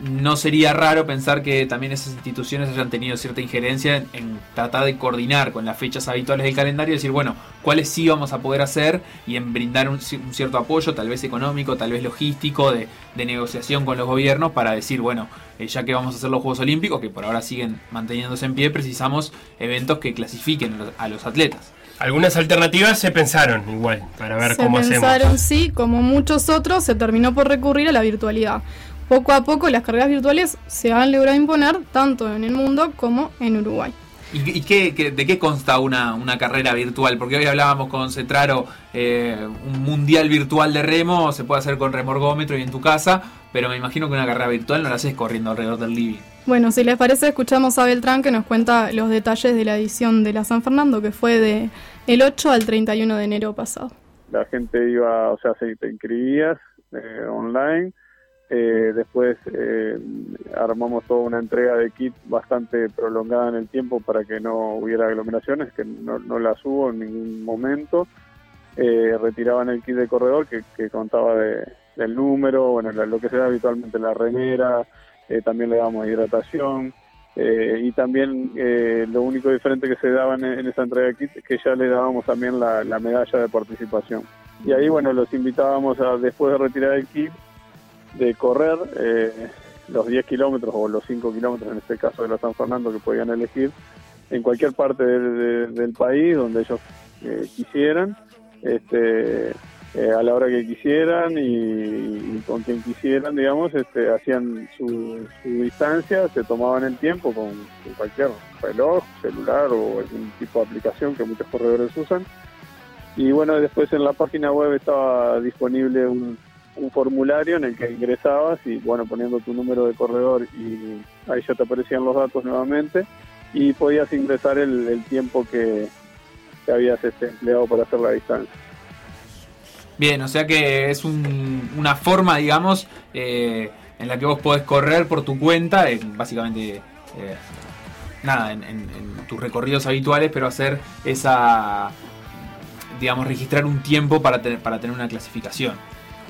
no sería raro pensar que también esas instituciones hayan tenido cierta injerencia en, en tratar de coordinar con las fechas habituales del calendario y decir, bueno, cuáles sí vamos a poder hacer y en brindar un, un cierto apoyo, tal vez económico, tal vez logístico, de, de negociación con los gobiernos para decir, bueno, eh, ya que vamos a hacer los Juegos Olímpicos, que por ahora siguen manteniéndose en pie, precisamos eventos que clasifiquen a los- a los atletas. Algunas alternativas se pensaron igual, para ver se cómo pensaron, hacemos. sí, como muchos otros, se terminó por recurrir a la virtualidad. Poco a poco las carreras virtuales se han logrado imponer tanto en el mundo como en Uruguay. ¿Y, qué- de qué consta una, una carrera virtual? Porque hoy hablábamos con Cetraro, eh, un mundial virtual de remo se puede hacer con remorgómetro y en tu casa, pero me imagino que una carrera virtual no la haces corriendo alrededor del living. Bueno, si les parece, escuchamos a Beltrán que nos cuenta los detalles de la edición de la San Fernando, que fue de el 8 al 31 de enero pasado. la gente iba, o sea, se te inscribías eh, online, eh, después eh, armamos toda una entrega de kit bastante prolongada en el tiempo para que no hubiera aglomeraciones, que no, no las hubo en ningún momento. Eh, retiraban el kit de corredor que, que contaba de, del número, bueno, lo que se da habitualmente la remera, eh, también le damos hidratación. Eh, y también eh, lo único diferente que se daban en, en esa entrega de kit es que ya le dábamos también la, la medalla de participación. Y ahí, bueno, los invitábamos a, después de retirar el kit, de correr eh, los 10 kilómetros o los 5 kilómetros, en este caso de la San Fernando, que podían elegir, en cualquier parte del, de- del país donde ellos eh, quisieran. Este, eh, a la hora que quisieran y, con quien quisieran, digamos, este, hacían su, su distancia, se tomaban el tiempo con, con cualquier reloj, celular o algún tipo de aplicación que muchos corredores usan. Y bueno, después en la página web estaba disponible un, un formulario en el que ingresabas y bueno, poniendo tu número de corredor y ahí ya te aparecían los datos nuevamente y podías ingresar el, tiempo que, que habías este, empleado para hacer la distancia. Bien, o sea que es un- una forma, digamos, eh, en la que vos podés correr por tu cuenta, en- básicamente, eh, nada, en, en- en tus recorridos habituales, pero hacer esa, digamos, registrar un tiempo para, tener para tener una clasificación.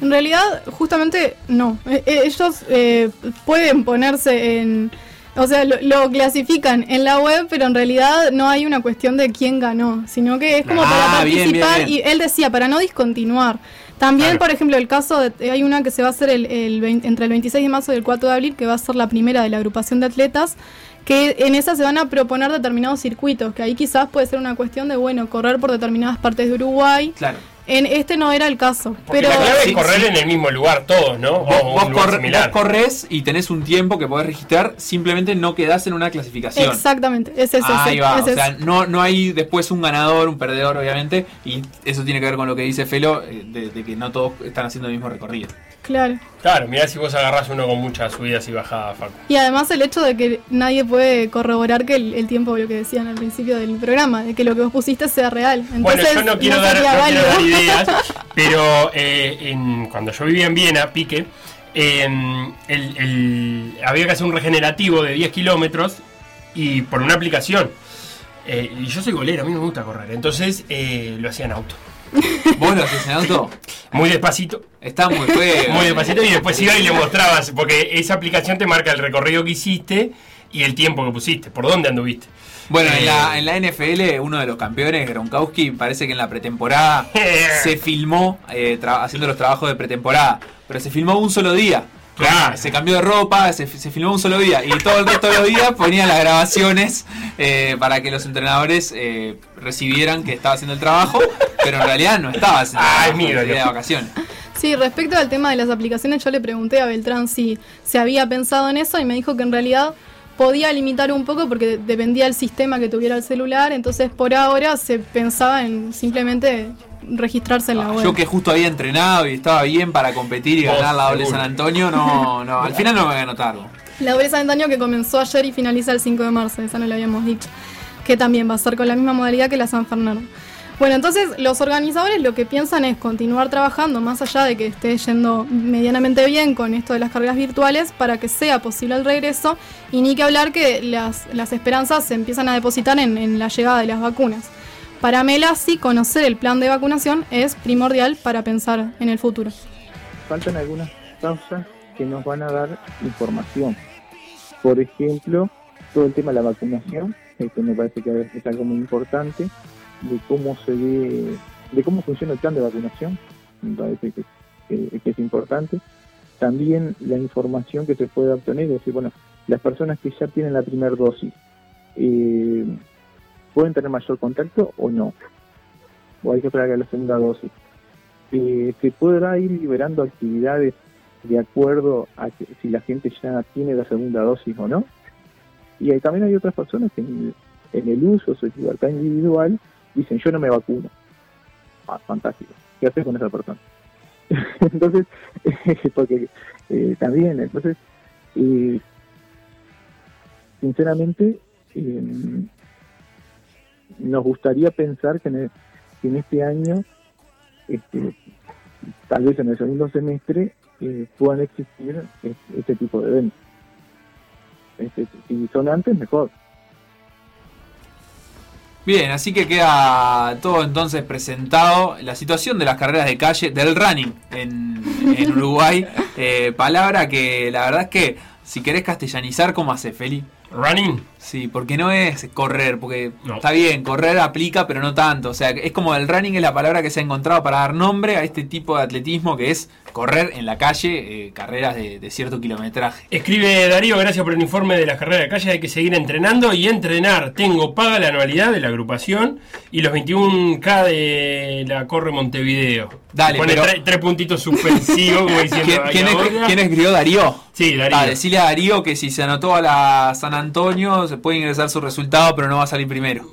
En realidad, justamente no. Eh, eh, Ellos eh, pueden ponerse en... O sea, lo, lo clasifican en la web, pero en realidad no hay una cuestión de quién ganó, sino que es como Ah, para bien, bien, participar. bien. Y él decía, para no discontinuar. También, por ejemplo, el caso de. Hay una que se va a hacer el, el 20 entre el 26 de marzo y el 4 de abril, que va a ser la primera de la agrupación de atletas. Que en esa se van a proponer determinados circuitos, que ahí quizás puede ser una cuestión de, bueno, correr por determinadas partes de Uruguay. Claro. En este no era el caso. Porque pero la clave Sí, es correr sí. en el mismo lugar todos, ¿no? Vos, o vos un lugar corre- similar. vos corres y tenés un tiempo que podés registrar, simplemente no quedás en una clasificación. Exactamente, es eso. Ahí va, es o sea, no, no hay después un ganador, un perdedor, obviamente, y eso tiene que ver con lo que dice Felo, eh, de, de que no todos están haciendo el mismo recorrido. Claro. Claro, mirá si vos agarrás uno con muchas subidas y bajadas, Facu. Y además el hecho de que nadie puede corroborar que el, el tiempo, lo que decían al principio del programa, de que lo que vos pusiste sea real. Bueno, Entonces, yo no quiero, dar, sería no quiero dar válido. ideas, pero eh, en- cuando yo vivía en Viena, Pique, eh, el- el- había que hacer un regenerativo de 10 kilómetros y por una aplicación. Eh, y yo soy golero, a mí no me gusta correr, entonces eh, lo hacía en auto. ¿Vos lo auto? Muy despacito. Está muy feo. Muy despacito y después iba y le mostrabas, porque esa aplicación te marca el recorrido que hiciste y el tiempo que pusiste, por dónde anduviste. Bueno, en Eh, la, en la NFL, uno de los campeones, Gronkowski, parece que en la pretemporada se filmó eh, haciendo los trabajos de pretemporada, pero se filmó un solo día. Claro. Se cambió de ropa, se, se filmó un solo día y todo el resto de los días ponían las grabaciones eh, para que los entrenadores eh, recibieran que estaba haciendo el trabajo, pero en realidad no estaba haciendo el Ah, trabajo, es mi ídolo. seguía de vacaciones. Sí, respecto al tema de las aplicaciones, yo le pregunté a Beltrán si se había pensado en eso y me dijo que en realidad podía limitar un poco porque dependía del sistema que tuviera el celular, entonces por ahora se pensaba en simplemente registrarse en la web. Yo que justo había entrenado y estaba bien para competir y ganar la doble seguro. San Antonio, no, no, al final no me voy a anotar. La doble San Antonio que comenzó ayer y finaliza el 5 de marzo, esa no lo habíamos dicho, que también va a ser con la misma modalidad que la San Fernando. Bueno, entonces los organizadores lo que piensan es continuar trabajando más allá de que esté yendo medianamente bien con esto de las carreras virtuales para que sea posible el regreso y ni que hablar que las, las esperanzas se empiezan a depositar en, en la llegada de las vacunas. Para Melasi, conocer el plan de vacunación es primordial para pensar en el futuro. faltan algunas causas que nos van a dar información. Por ejemplo, todo el tema de la vacunación, esto me parece que es algo muy importante, de cómo se ve, de cómo funciona el plan de vacunación, me parece que, que- que es importante. También la información que se puede obtener, es decir, bueno, las personas que ya tienen la primera dosis, eh, ¿pueden tener mayor contacto o no? O hay que esperar a la segunda dosis eh, se podrá ir liberando actividades de acuerdo a que, si la gente ya tiene la segunda dosis o no. Y también hay otras personas que en, en el uso de su libertad individual dicen yo no me vacuno. Ah, fantástico. ¿Qué haces con esa persona? entonces, porque eh, también, entonces, eh, sinceramente, eh, nos gustaría pensar que en, el- que en este año este, tal vez en el segundo semestre eh, puedan existir este, este tipo de eventos. Este, si son antes, mejor. Bien, así que queda todo entonces presentado. La situación de las carreras de calle, del running en, en Uruguay. Eh, palabra que la verdad es que si querés castellanizar, ¿cómo hace Feli? ¿Running? Sí, porque no es correr, porque está bien, correr aplica, pero no tanto. O sea, es como el running es la palabra que se ha encontrado para dar nombre a este tipo de atletismo que es correr en la calle eh, carreras de, de cierto kilometraje. Escribe Darío, gracias por el informe de las carreras de calle, hay que seguir entrenando y entrenar. Tengo paga la anualidad de la agrupación y los 21K de la Corre Montevideo. Dale, Pone pero- tres, tres puntitos suspensivos como diciendo... ¿Quién, "Ay, quién es- ahora". quién escribió Darío? Sí, Darío. Ah, decirle a Darío que si se anotó a la San Antonio se puede ingresar su resultado, pero no va a salir primero.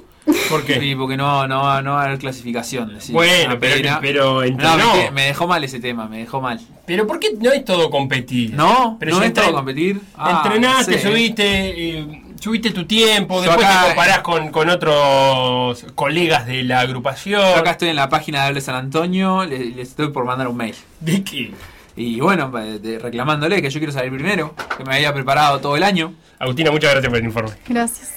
¿Por qué? Sí, porque no, no, va- no va a haber clasificación. Bueno, Una pero- pero No, entrenó. me, me dejó mal ese tema, me dejó mal. Pero ¿por qué no es todo competir? No, Pero no es todo competir. Ah, Entrenaste, no sé. subiste, eh, subiste tu tiempo, Yo después acá- te comparás con, con otros colegas de la agrupación. Yo acá estoy en la página de Hable San Antonio, le- les, estoy por mandar un mail. ¿De qué? Y bueno, reclamándole que yo quiero salir primero, que me había preparado todo el año. Agustina, muchas gracias por el informe. Gracias.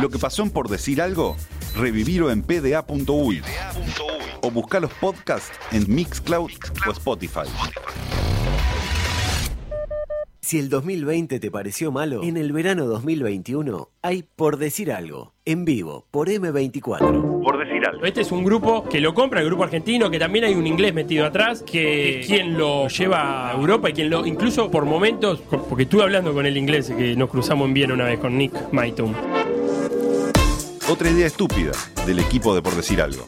Lo que pasó en por decir algo, revivirlo en pda.uy o buscar los podcasts en Mixcloud o Spotify. Si el 2020 te pareció malo, en el verano 2021 hay Por Decir Algo, en vivo, por M24. Por decir algo. Este es un grupo que lo compra, el grupo argentino, que también hay un inglés metido atrás, que quien lo lleva a Europa y quien lo, incluso por momentos, porque estuve hablando con el inglés, que nos cruzamos en Viena una vez con Nick Maitum. Otra idea estúpida del equipo de por decir algo.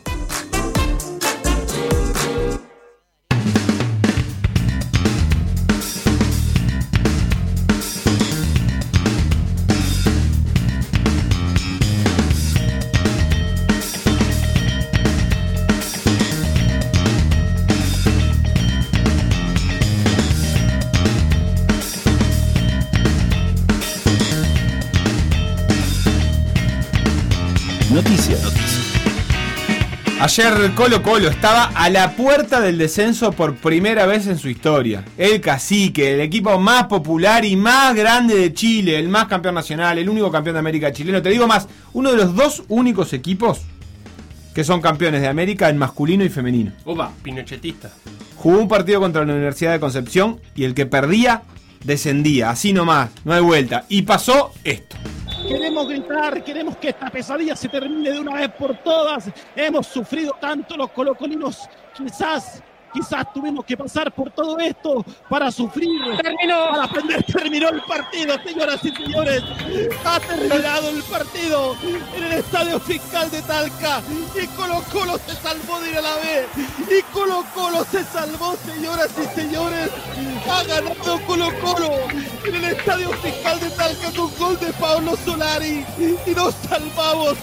Ayer Colo Colo estaba a la puerta del descenso por primera vez en su historia. El cacique, el equipo más popular y más grande de Chile, el más campeón nacional, el único campeón de América chileno. Te digo más, uno de los dos únicos equipos que son campeones de América en masculino y femenino. Opa, pinochetista. Jugó un partido contra la Universidad de Concepción y el que perdía descendía, así nomás, no hay vuelta. Y pasó esto. Queremos gritar, queremos que esta pesadilla se termine de una vez por todas. Hemos sufrido tanto los colocolinos. Quizás, quizás tuvimos que pasar por todo esto para sufrir. Terminó. Para aprender. Terminó el partido, señoras y señores. Ha terminado el partido en el Estadio Fiscal de Talca. Y Colo Colo se salvó de ir a la B. Y Colo Colo se salvó, señoras y señores. Ha ganado Colo Colo en el Estadio Fiscal de Talca con gol de Pablo Solari. Y nos salvamos.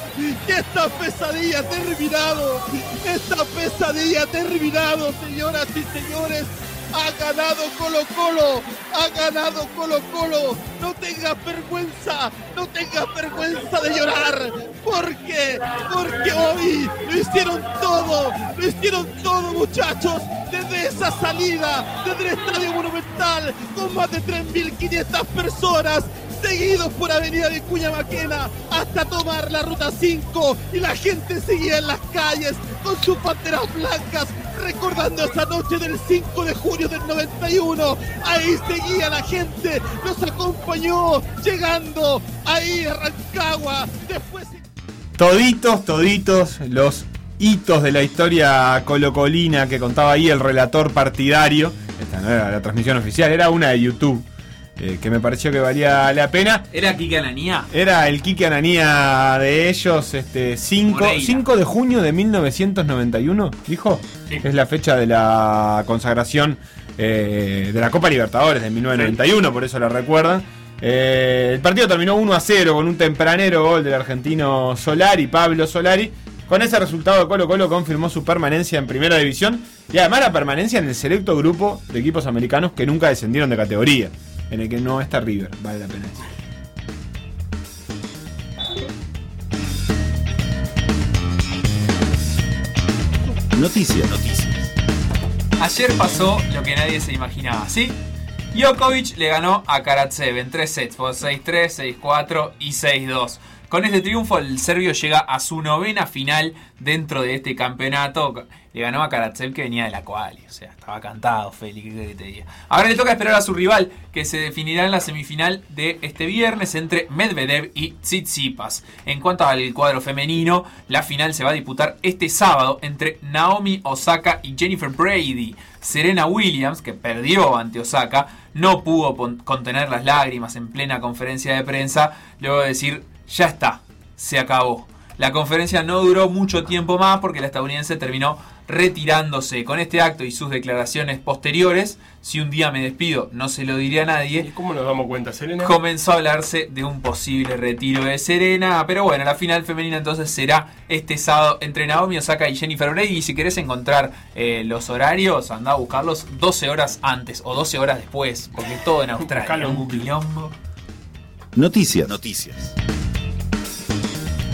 Que esta pesadilla ha terminado. Esta pesadilla ha terminado, señoras y señores. Ha ganado Colo Colo, ha ganado Colo Colo. No tengas vergüenza, no tengas vergüenza de llorar. ¿Por qué? Porque hoy lo hicieron todo, lo hicieron todo muchachos. Desde esa salida, desde el Estadio Monumental, con más de 3.500 personas seguidos por Avenida de Cuña Maquena hasta tomar la ruta 5 y la gente seguía en las calles con sus banderas blancas recordando esa noche del 5 de junio del 91 ahí seguía la gente nos acompañó llegando ahí a Rancagua después Toditos, toditos los hitos de la historia colocolina que contaba ahí el relator partidario. Esta no era la transmisión oficial, era una de YouTube. Eh, que me pareció que valía la pena. ¿Era Kike Ananía? Era el Kike Ananía de ellos, este 5, Moreira. 5 de junio de 1991, dijo. Es la fecha de la consagración eh, de la Copa Libertadores de 1991, por eso la recuerdan. Eh, el partido terminó 1 a 0 con un tempranero gol del argentino Solari, Pablo Solari. Con ese resultado, Colo Colo confirmó su permanencia en Primera División y además la permanencia en el selecto grupo de equipos americanos que nunca descendieron de categoría, en el que no está River, vale la pena decir. Noticias. Ayer pasó lo que nadie se imaginaba, ¿sí? Djokovic le ganó a Karatsev en tres sets, por 6-3, 6-4 y 6-2. Con este triunfo el serbio llega a su novena final dentro de este campeonato. Le ganó a Karatsev que venía de la quali, o sea, estaba cantado Félix, ¿qué querés que te diga? Ahora le toca esperar a su rival que se definirá en la semifinal de este viernes entre Medvedev y Tsitsipas. En cuanto al cuadro femenino, la final se va a disputar este sábado entre Naomi Osaka y Jennifer Brady. Serena Williams, que perdió ante Osaka, no pudo contener las lágrimas en plena conferencia de prensa, luego de decir, ya está, se acabó. La conferencia no duró mucho tiempo más porque la estadounidense terminó retirándose. Con este acto y sus declaraciones posteriores, si un día me despido, no se lo diré a nadie. ¿Cómo nos damos cuenta, Serena? Comenzó a hablarse de un posible retiro de Serena. Pero bueno, la final femenina entonces será este sábado entre Naomi Osaka y Jennifer Brady. Y si querés encontrar eh, los horarios, anda a buscarlos 12 horas antes o 12 horas después. Porque todo en Australia. Un quilombo. Noticias. Noticias.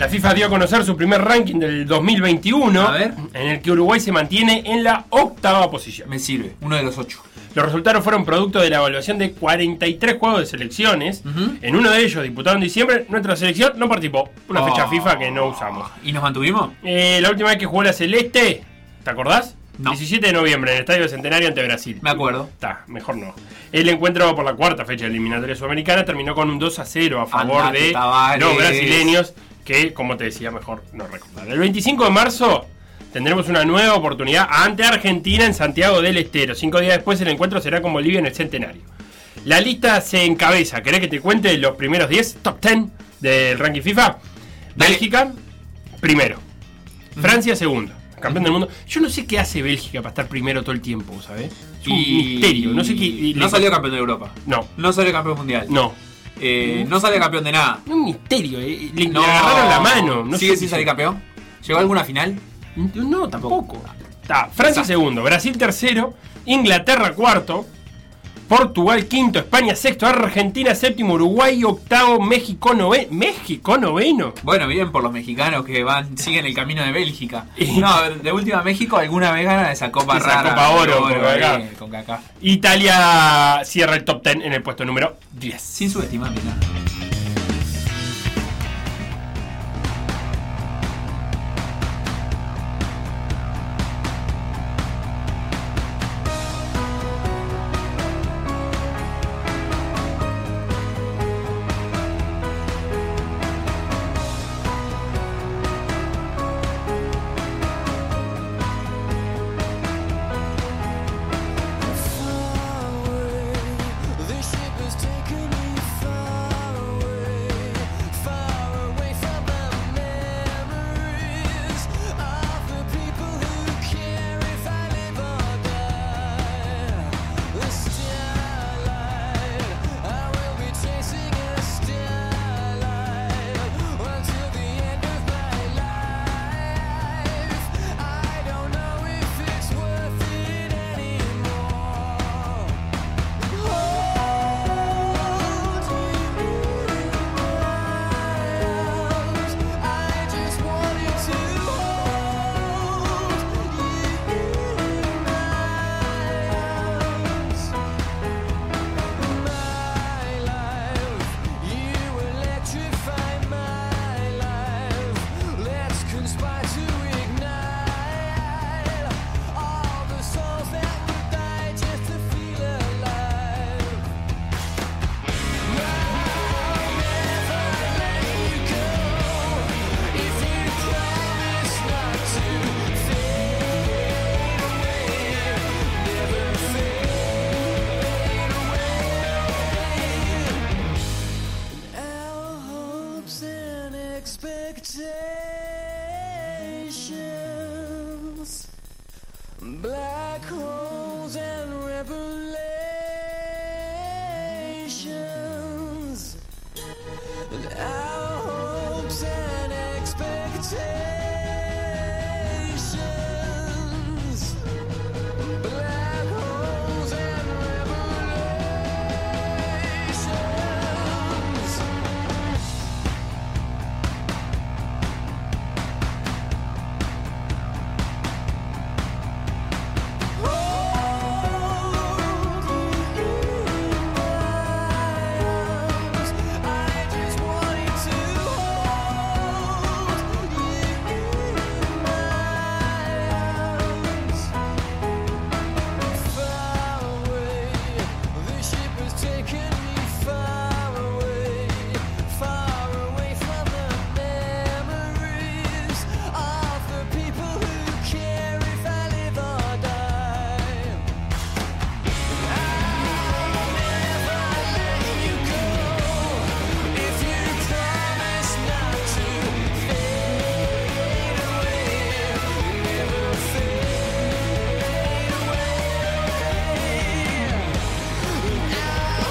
La FIFA dio a conocer su primer ranking del 2021, en el que Uruguay se mantiene en la octava posición. Me sirve, uno de los ocho. Los resultados fueron producto de la evaluación de 43 juegos de selecciones. En uno de ellos, disputado en diciembre, nuestra selección no participó. Una fecha Oh. FIFA que no usamos. ¿Y nos mantuvimos? Eh, la última vez que jugó la Celeste, ¿te acordás? 17 de noviembre en el Estadio Centenario ante Brasil. Me acuerdo. Está, mejor no. El encuentro por la cuarta fecha de eliminatoria sudamericana terminó con un 2 a 0 a favor Andate, de los brasileños, que, como te decía, mejor no recordar. El 25 de marzo tendremos una nueva oportunidad ante Argentina en Santiago del Estero. Cinco días después el encuentro será con Bolivia en el Centenario. La lista se encabeza. ¿Querés que te cuente los primeros 10, top 10 del ranking FIFA? Bélgica, primero. Francia, segundo. Campeón del mundo. Yo no sé qué hace Bélgica para estar primero todo el tiempo, ¿sabes? Es un Y- misterio. No sé qué. y No salió campeón de Europa. No. No salió campeón mundial. No. Eh, no salió campeón de nada. Un misterio. eh. Le, le agarraron la mano. No ¿Sigue sin salir campeón? ¿Llegó a alguna final? No, tampoco. Está, Francia segundo, Brasil tercero, Inglaterra cuarto, Portugal quinto, España sexto, Argentina séptimo, Uruguay octavo, México noveno. ¿México noveno? Bueno, bien por los mexicanos que van siguen el camino de Bélgica. No, de última México alguna vez gana esa Copa Esa rara. Copa Oro, con Kaká. eh, con. Italia cierra el top 10 en el puesto número 10. Sin subestimar nada.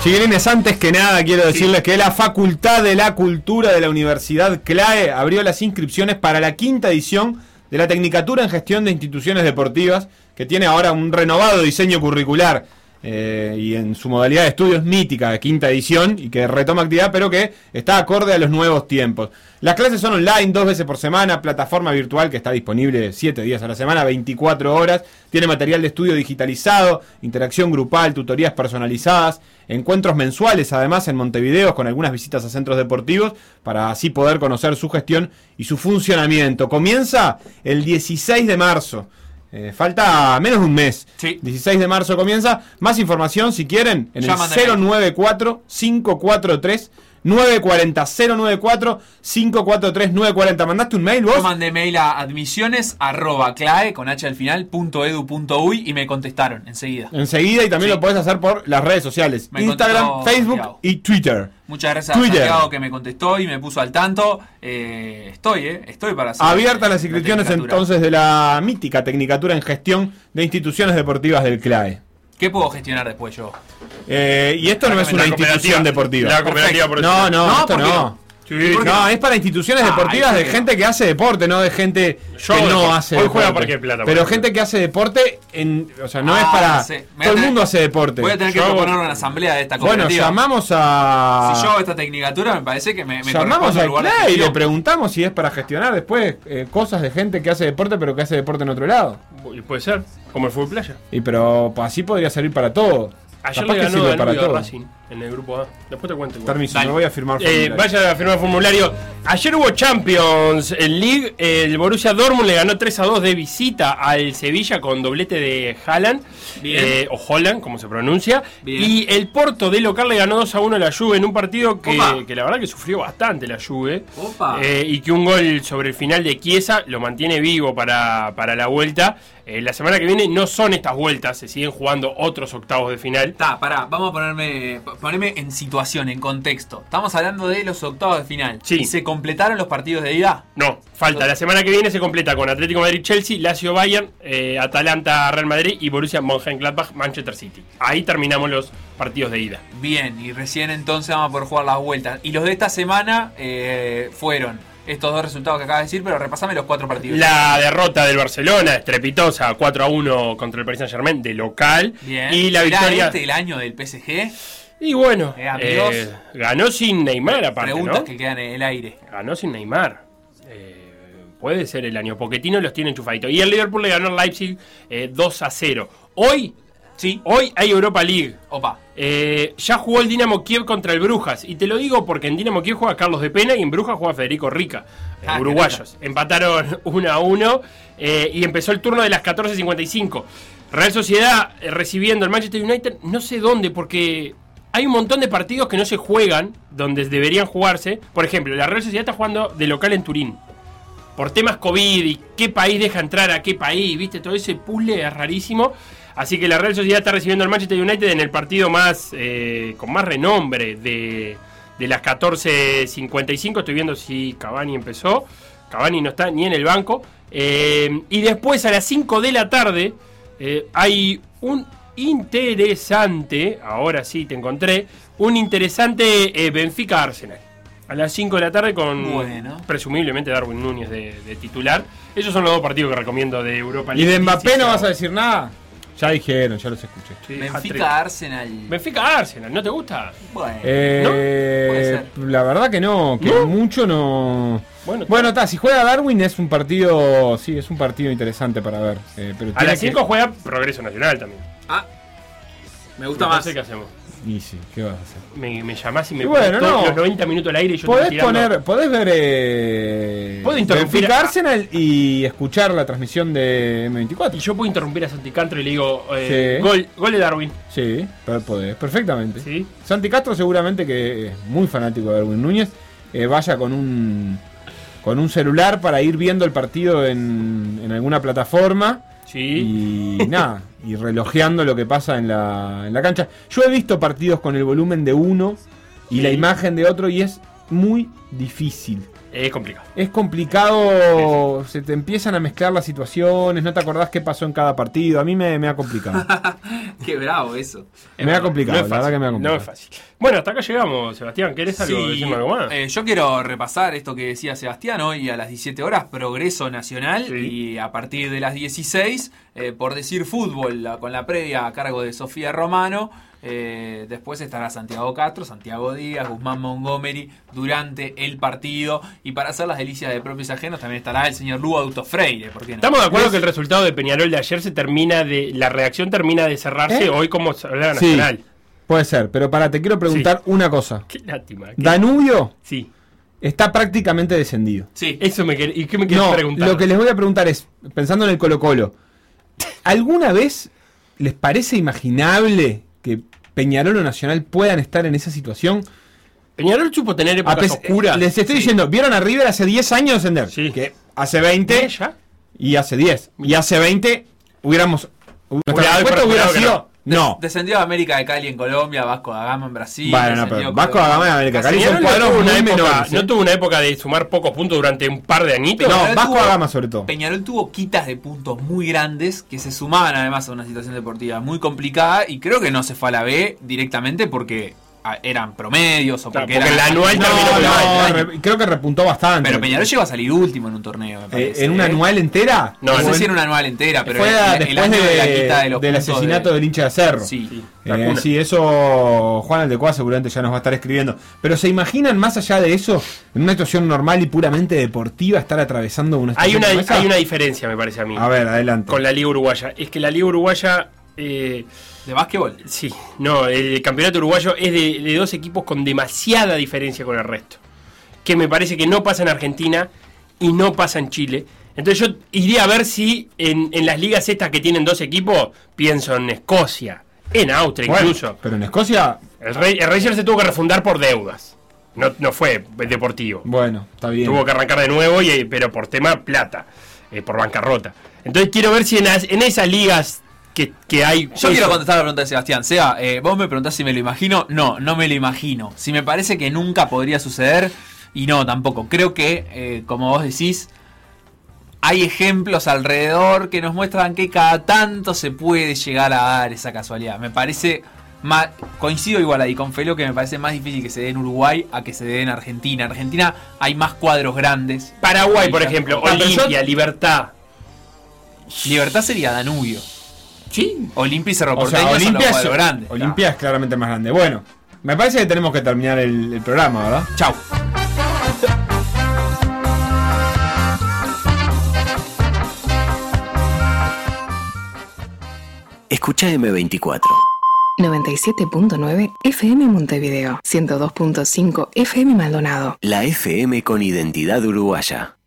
Chiquilines, antes que nada quiero decirles que la Facultad de la Cultura de la Universidad CLAE abrió las inscripciones para la quinta edición de la Tecnicatura en Gestión de Instituciones Deportivas, que tiene ahora un renovado diseño curricular eh, y en su modalidad de estudios mítica de quinta edición y que retoma actividad, pero que está acorde a los nuevos tiempos. Las clases son online dos veces por semana, plataforma virtual que está disponible 7 días a la semana, 24 horas, tiene material de estudio digitalizado, interacción grupal, tutorías personalizadas, encuentros mensuales además en Montevideo con algunas visitas a centros deportivos para así poder conocer su gestión y su funcionamiento. Comienza el 16 de marzo. Eh, falta menos de un mes. 16 de marzo comienza. Más información si quieren en Llaman el 094 543 940 094 543 940. ¿Mandaste un mail vos? Yo mandé mail a admisiones arroba clae con h al final punto edu punto uy y me contestaron enseguida. Enseguida y también Sí. lo podés hacer por las redes sociales. Me Instagram, Facebook Santiago. y Twitter. Muchas gracias Twitter. a Santiago que me contestó y me puso al tanto. Eh, estoy, eh, estoy para hacer Abiertas las la inscripciones entonces de la mítica Tecnicatura en Gestión de Instituciones Deportivas del CLAE. ¿Qué puedo gestionar después yo? Eh, y esto no es una institución deportiva. La cooperativa Perfecto. por No, no, No, esto ¿por qué no. No? Es para instituciones Ah, deportivas de gente que hace deporte, no de gente Yo que no deporte. hace Hoy deporte. juega Parque de Plata, Pero gente que hace deporte, en, o sea, no Ah, es para. sí. Me voy a Todo el mundo hace deporte. Voy a tener que proponer una asamblea de esta Bueno, cooperativa. llamamos a. Si yo hago esta tecnicatura, me parece que me, me Llamamos el lugar y le preguntamos si es para gestionar después eh, cosas de gente que hace deporte pero que hace deporte en otro lado. Y puede ser, como el fútbol playa. Y pero pues, así podría servir para todo. Ayer Capaz le que ganó sirve para a todo. Racing en el grupo A. Después te cuento. igual. Permiso, me voy a firmar Eh, formulario. vaya a firmar formulario. Ayer hubo Champions League. El Borussia Dortmund le ganó 3 a 2 de visita al Sevilla con doblete de Haaland. Eh, o Holland, como se pronuncia. Bien. Y el Porto de local le ganó 2 a 1 a la Juve en un partido que, la verdad que sufrió bastante la Juve. Opa. Eh, y que un gol sobre el final de Chiesa lo mantiene vivo para, para la vuelta. Eh, la semana que viene no son estas vueltas, se siguen jugando otros octavos de final. Está, pará, vamos a ponerme, ponerme en situación, en contexto. Estamos hablando de los octavos de final. Sí. ¿Y se completaron los partidos de ida? No, falta. La semana que viene se completa con Atlético Madrid-Chelsea, Lazio-Bayern, eh, Atalanta-Real Madrid y Borussia Mönchengladbach-Manchester City. Ahí terminamos los partidos de ida. Bien, y recién entonces vamos a poder jugar las vueltas. Y los de esta semana eh, fueron estos dos resultados que acabas de decir, pero repasame los cuatro partidos. La derrota del Barcelona, estrepitosa, 4 a 1 contra el Paris Saint-Germain de local. Bien. Y la ¿Será victoria. este el año del PSG? Y bueno, Eh, eh, ganó sin Neymar aparte, Preguntas ¿no? que quedan en el aire. Ganó sin Neymar. Eh, puede ser el año. Poquetino los tiene enchufaditos. Y el Liverpool le ganó al Leipzig eh, 2 a 0. Hoy, sí, hoy hay Europa League. Opa. Eh, ya jugó el Dinamo Kiev contra el Brujas. Y te lo digo porque en Dinamo Kiev juega Carlos de Pena y en Brujas juega Federico Rica. Ah, uruguayos. Empataron 1 a 1 eh, y empezó el turno de las 14.55. Real Sociedad recibiendo el Manchester United, no sé dónde, porque hay un montón de partidos que no se juegan donde deberían jugarse. Por ejemplo, la Real Sociedad está jugando de local en Turín. Por temas COVID y qué país deja entrar a qué país, viste, todo ese puzzle es rarísimo. Así que la Real Sociedad está recibiendo al Manchester United en el partido más eh, con más renombre de, de las 14.55. Estoy viendo si Cavani empezó. Cavani no está ni en el banco. Eh, y después a las 5 de la tarde eh, hay un interesante, ahora sí te encontré, un interesante eh, Benfica Arsenal. A las 5 de la tarde con Bueno. presumiblemente Darwin Núñez de, de titular. Esos son los dos partidos que recomiendo de Europa ¿Y de Mbappé no vas a decir nada? Ya dijeron, ya los escuché. sí. Benfica Arsenal. Benfica Arsenal, ¿no te gusta? Bueno. Eh, Puede ser. La verdad que no, que ¿No? mucho no. Bueno, Bueno, está, si juega Darwin es un partido, sí, es un partido interesante para ver. eh, pero A las que- 5 juega Progreso Nacional también. Me gusta No más. sé qué hacemos. Y sí, ¿qué vas a hacer? Me, me llamás y me Y bueno, no. los 90 minutos al aire y yo Podés tirando- poner, podés ver eh, Puedo interrumpir a- Arsenal y escuchar la transmisión de M24. Y yo puedo interrumpir a Santi Cantro y le digo, eh, Sí. gol, gol de Darwin. Sí, pero podés, perfectamente. Sí. Santi Castro seguramente que es muy fanático de Darwin Núñez, eh, vaya con un con un celular para ir viendo el partido en, en alguna plataforma Sí. y nada, y relojeando lo que pasa en la, en la cancha. Yo he visto partidos con el volumen de uno y Sí. la imagen de otro y es muy difícil. Es complicado. Es complicado, se te empiezan a mezclar las situaciones, no te acordás qué pasó en cada partido. A mí me, me ha complicado. Qué bravo eso. me ha complicado, No es la verdad que me ha No complicado. es fácil. Bueno, hasta acá llegamos, Sebastián. ¿Querés algo? Sí, Decime algo más. eh, yo quiero repasar esto que decía Sebastián hoy a las 17 horas, Progreso Nacional, y a partir de las 16, eh, por decir fútbol, la- con la previa a cargo de Sofía Romano. Eh, después estará Santiago Castro, Santiago Díaz, Guzmán Montgomery durante el partido. Y para hacer las delicias de propios ajenos también estará el señor Lugo Auto Freire. ¿por qué no? Estamos de acuerdo que el resultado de Peñarol de ayer se termina de. La reacción termina de cerrarse ¿Eh? hoy como la Sí, nacional. puede ser, pero para, te quiero preguntar una cosa. Qué lástima. qué- Danubio Sí. está prácticamente descendido. Sí. Eso me quer- ¿Y qué me quieres No, preguntar? lo que les voy a preguntar es, pensando en el Colo Colo, ¿alguna vez les parece imaginable que Peñarol o Nacional puedan estar en esa situación? Peñarol supo tener épocas oscuras. Les estoy diciendo, ¿vieron a River hace 10 años descender? Que hace 20 y hace 10. Y hace 20 hubiéramos... Hubiera hubiera- sido... No. Descendió América de Cali en Colombia, Vasco da Gama en Brasil. Bueno, no, pero Vasco da Gama en América Cali Peñarol son no cuadros muy menores. ¿eh? No tuvo una época de sumar pocos puntos durante un par de añitos. Peñarol Vasco da Gama sobre todo. Peñarol tuvo quitas de puntos muy grandes que se sumaban además a una situación deportiva muy complicada y creo que no se fue a la B directamente porque eran promedios o Claro, porque, porque eran el anual no, terminó no, mal. no, Re- creo que repuntó bastante. Pero Peñarol llegó a salir último en un torneo, me Eh, parece. ¿En una ¿eh? anual entera? No, no ¿O sé en- si era una anual entera, pero Fue el, después año de, la de- quita de los del asesinato de- del hincha de Cerro. Sí, Eh, la cuna. sí, eso Juan Aldecoa seguramente ya nos va a estar escribiendo. Pero ¿se imaginan más allá de eso, en una situación normal y puramente deportiva, estar atravesando una Hay situación una, hay una diferencia, me parece a mí. A ver, adelante. Con la Liga Uruguaya. Es que la Liga Uruguaya. eh, ¿De básquetbol? Sí. No, el campeonato uruguayo es de, de dos equipos con demasiada diferencia con el resto. Que me parece que no pasa en Argentina y no pasa en Chile. Entonces yo iría a ver si en, en las ligas estas que tienen dos equipos, pienso en Escocia, en Austria Bueno, incluso. Pero en Escocia, El, Rey, el Rangers se tuvo que refundar por deudas. No, no fue deportivo. bueno, está bien. Tuvo que arrancar de nuevo, y, pero por tema plata, eh, por bancarrota. Entonces quiero ver si en, as- en esas ligas que, que hay... Yo eso- quiero contestar la pregunta de Sebastián. Seba, eh, vos me preguntás si me lo imagino. No, no me lo imagino. Si me parece que nunca podría suceder, y no, tampoco. Creo que, eh, como vos decís, hay ejemplos alrededor que nos muestran que cada tanto se puede llegar a dar esa casualidad. Me parece. ma- coincido igual ahí con Felo que me parece más difícil que se dé en Uruguay a que se dé en Argentina. En Argentina hay más cuadros grandes. Paraguay, por ejemplo, Olimpia, Libertad. Libertad sería Danubio. Sí. Olimpia y Cerro O sea, Porteño son los Olimpia, es, cuadros grandes. Olimpia es claramente más grande. Bueno, me parece que tenemos que terminar el, el programa, ¿verdad? Chau. Escucha M24. 97.9 FM Montevideo, 102.5 FM Maldonado. La FM con identidad uruguaya.